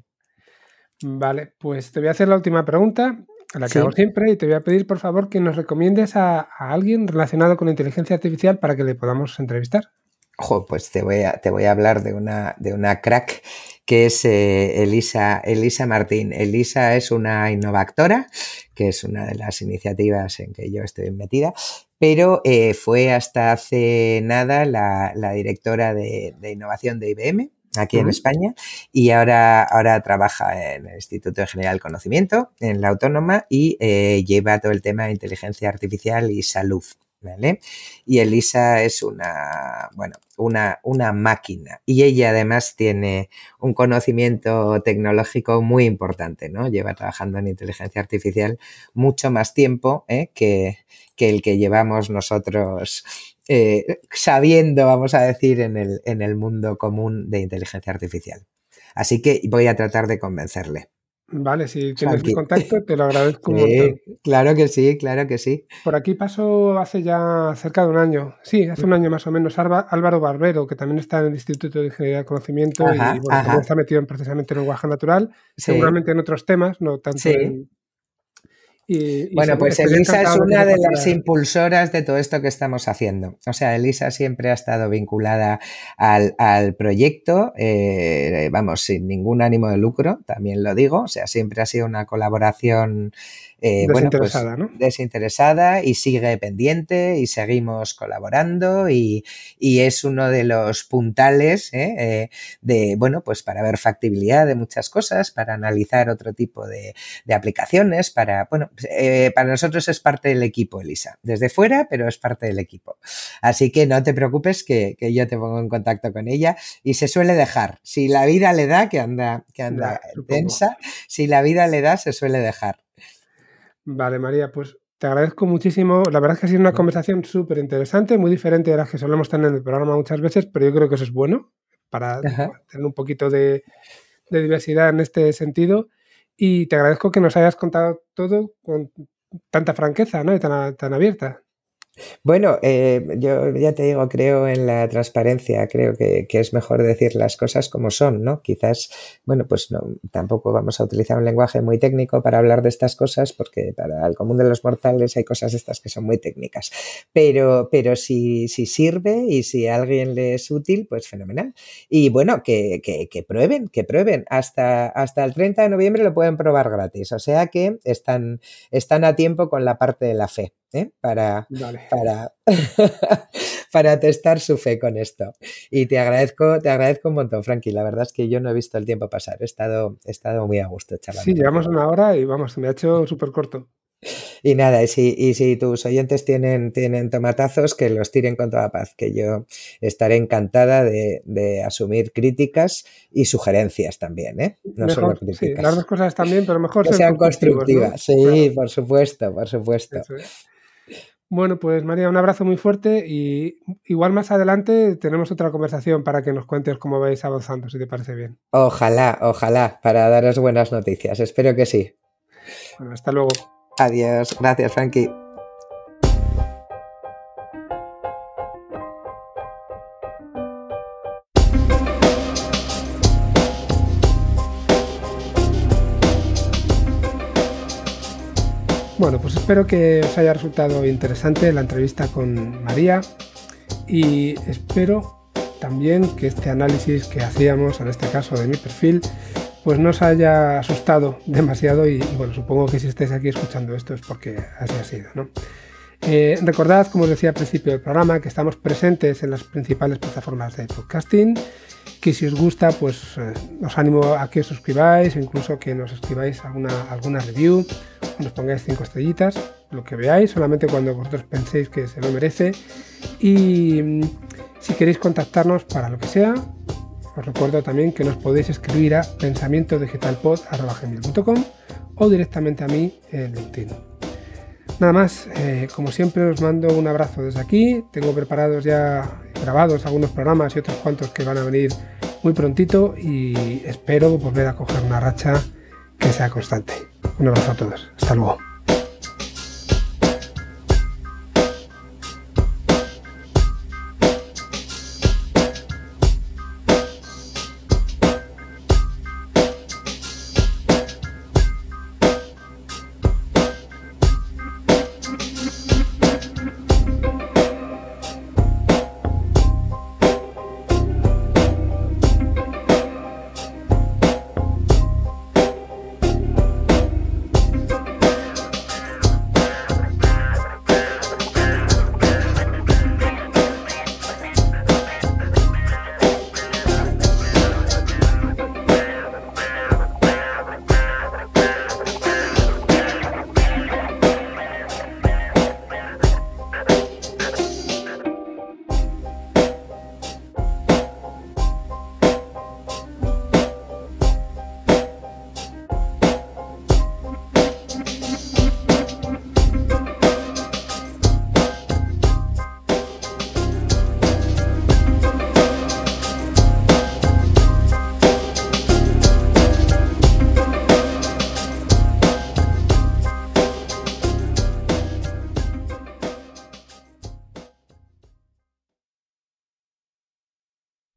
Vale, pues te voy a hacer la última pregunta, la que hago siempre, y te voy a pedir, por favor, que nos recomiendes a, alguien relacionado con la inteligencia artificial para que le podamos entrevistar. Ojo, pues te voy a, te voy a hablar de una, de una crack que es eh, Elisa, Elisa Martín. Elisa es una innovactora, que es una de las iniciativas en que yo estoy metida, pero eh, fue hasta hace nada la, directora de, innovación de IBM aquí en España y ahora, ahora trabaja en el Instituto de General Conocimiento, en la Autónoma y eh, lleva todo el tema de inteligencia artificial y salud. Y Elisa es una, bueno, una, una, máquina. Y ella además tiene un conocimiento tecnológico muy importante, ¿no? Lleva trabajando en inteligencia artificial mucho más tiempo ¿eh? que, que, el que llevamos nosotros eh, sabiendo, vamos a decir, en el, en el mundo común de inteligencia artificial. Así que voy a tratar de convencerle. Vale, si tienes mi contacto, te lo agradezco sí, Claro que sí, claro que sí. Por aquí pasó hace ya cerca de un año, sí, hace un año más o menos, Álvaro Barbero, que también está en el Instituto de Ingeniería de Conocimiento y bueno, está metido en, precisamente en lenguaje natural, seguramente en otros temas, no tanto en, bueno, pues Elisa es una de las impulsoras de todo esto que estamos haciendo. O sea, Elisa siempre ha estado vinculada al, proyecto, eh, vamos, sin ningún ánimo de lucro, también lo digo. O sea, siempre ha sido una colaboración eh, desinteresada, ¿no? desinteresada y sigue pendiente y seguimos colaborando y, es uno de los puntales ¿eh? Eh, de, bueno, pues para ver factibilidad de muchas cosas, para analizar otro tipo de, aplicaciones, para, bueno, para nosotros es parte del equipo, Elisa, desde fuera, pero es parte del equipo. Así que no te preocupes que, yo te pongo en contacto con ella y se suele dejar. Si la vida le da, que anda, que anda tensa, si la vida le da, se suele dejar. Vale, María, pues te agradezco muchísimo. La verdad es que ha sido una conversación súper interesante, muy diferente de las que solemos tener en el programa muchas veces, pero yo creo que eso es bueno para tener un poquito de, diversidad en este sentido. Y te agradezco que nos hayas contado todo con tanta franqueza ¿no? y tan, tan abierta. Bueno, eh, yo ya te digo, creo en la transparencia, creo que, es mejor decir las cosas como son, ¿no? Quizás, bueno, pues no, tampoco vamos a utilizar un lenguaje muy técnico para hablar de estas cosas, porque para el común de los mortales hay cosas estas que son muy técnicas. Pero, pero si, si sirve y si a alguien le es útil, pues fenomenal. Y bueno, que, que, prueben, que prueben. Hasta, hasta el 30 de noviembre lo pueden probar gratis. O sea que están, están a tiempo con la parte de la fe. ¿Eh? para, para, para testar su fe con esto. Y te agradezco, te agradezco un montón, Frankie. La verdad es que yo no he visto el tiempo pasar. He estado, he estado muy a gusto charlando. Sí, llevamos una hora y vamos, me ha hecho súper corto. Y nada, y si, y si tus oyentes tienen, tienen tomatazos, que los tiren con toda paz, que yo estaré encantada de, asumir críticas y sugerencias también, ¿eh? No solo críticas. las dos cosas también, pero mejor que sean constructivas. Sí, por supuesto, por supuesto. Bueno, pues María, un abrazo muy fuerte y igual más adelante tenemos otra conversación para que nos cuentes cómo vais avanzando, si te parece bien. Ojalá, ojalá, para daros buenas noticias. Espero que sí. Bueno, hasta luego. Adiós. Gracias, Frankie. Espero que os haya resultado interesante la entrevista con María y espero también que este análisis que hacíamos, en este caso de mi perfil, pues no os haya asustado demasiado y, bueno, supongo que si estáis aquí escuchando esto es porque así ha sido, ¿no? Eh, recordad, como os decía al principio del programa, que estamos presentes en las principales plataformas de podcasting, que si os gusta, pues eh, os animo a que os suscribáis, incluso que nos escribáis alguna, alguna review, nos pongáis cinco estrellitas, lo que veáis, solamente cuando vosotros penséis que se lo merece. Y mm, si queréis contactarnos para lo que sea, os recuerdo también que nos podéis escribir a pensamientodigitalpod.com o directamente a mí en LinkedIn. Nada más, eh, como siempre os mando un abrazo desde aquí. Tengo preparados ya grabados algunos programas y otros cuantos que van a venir muy prontito y espero volver a coger una racha que sea constante. Un abrazo a todos. Hasta luego.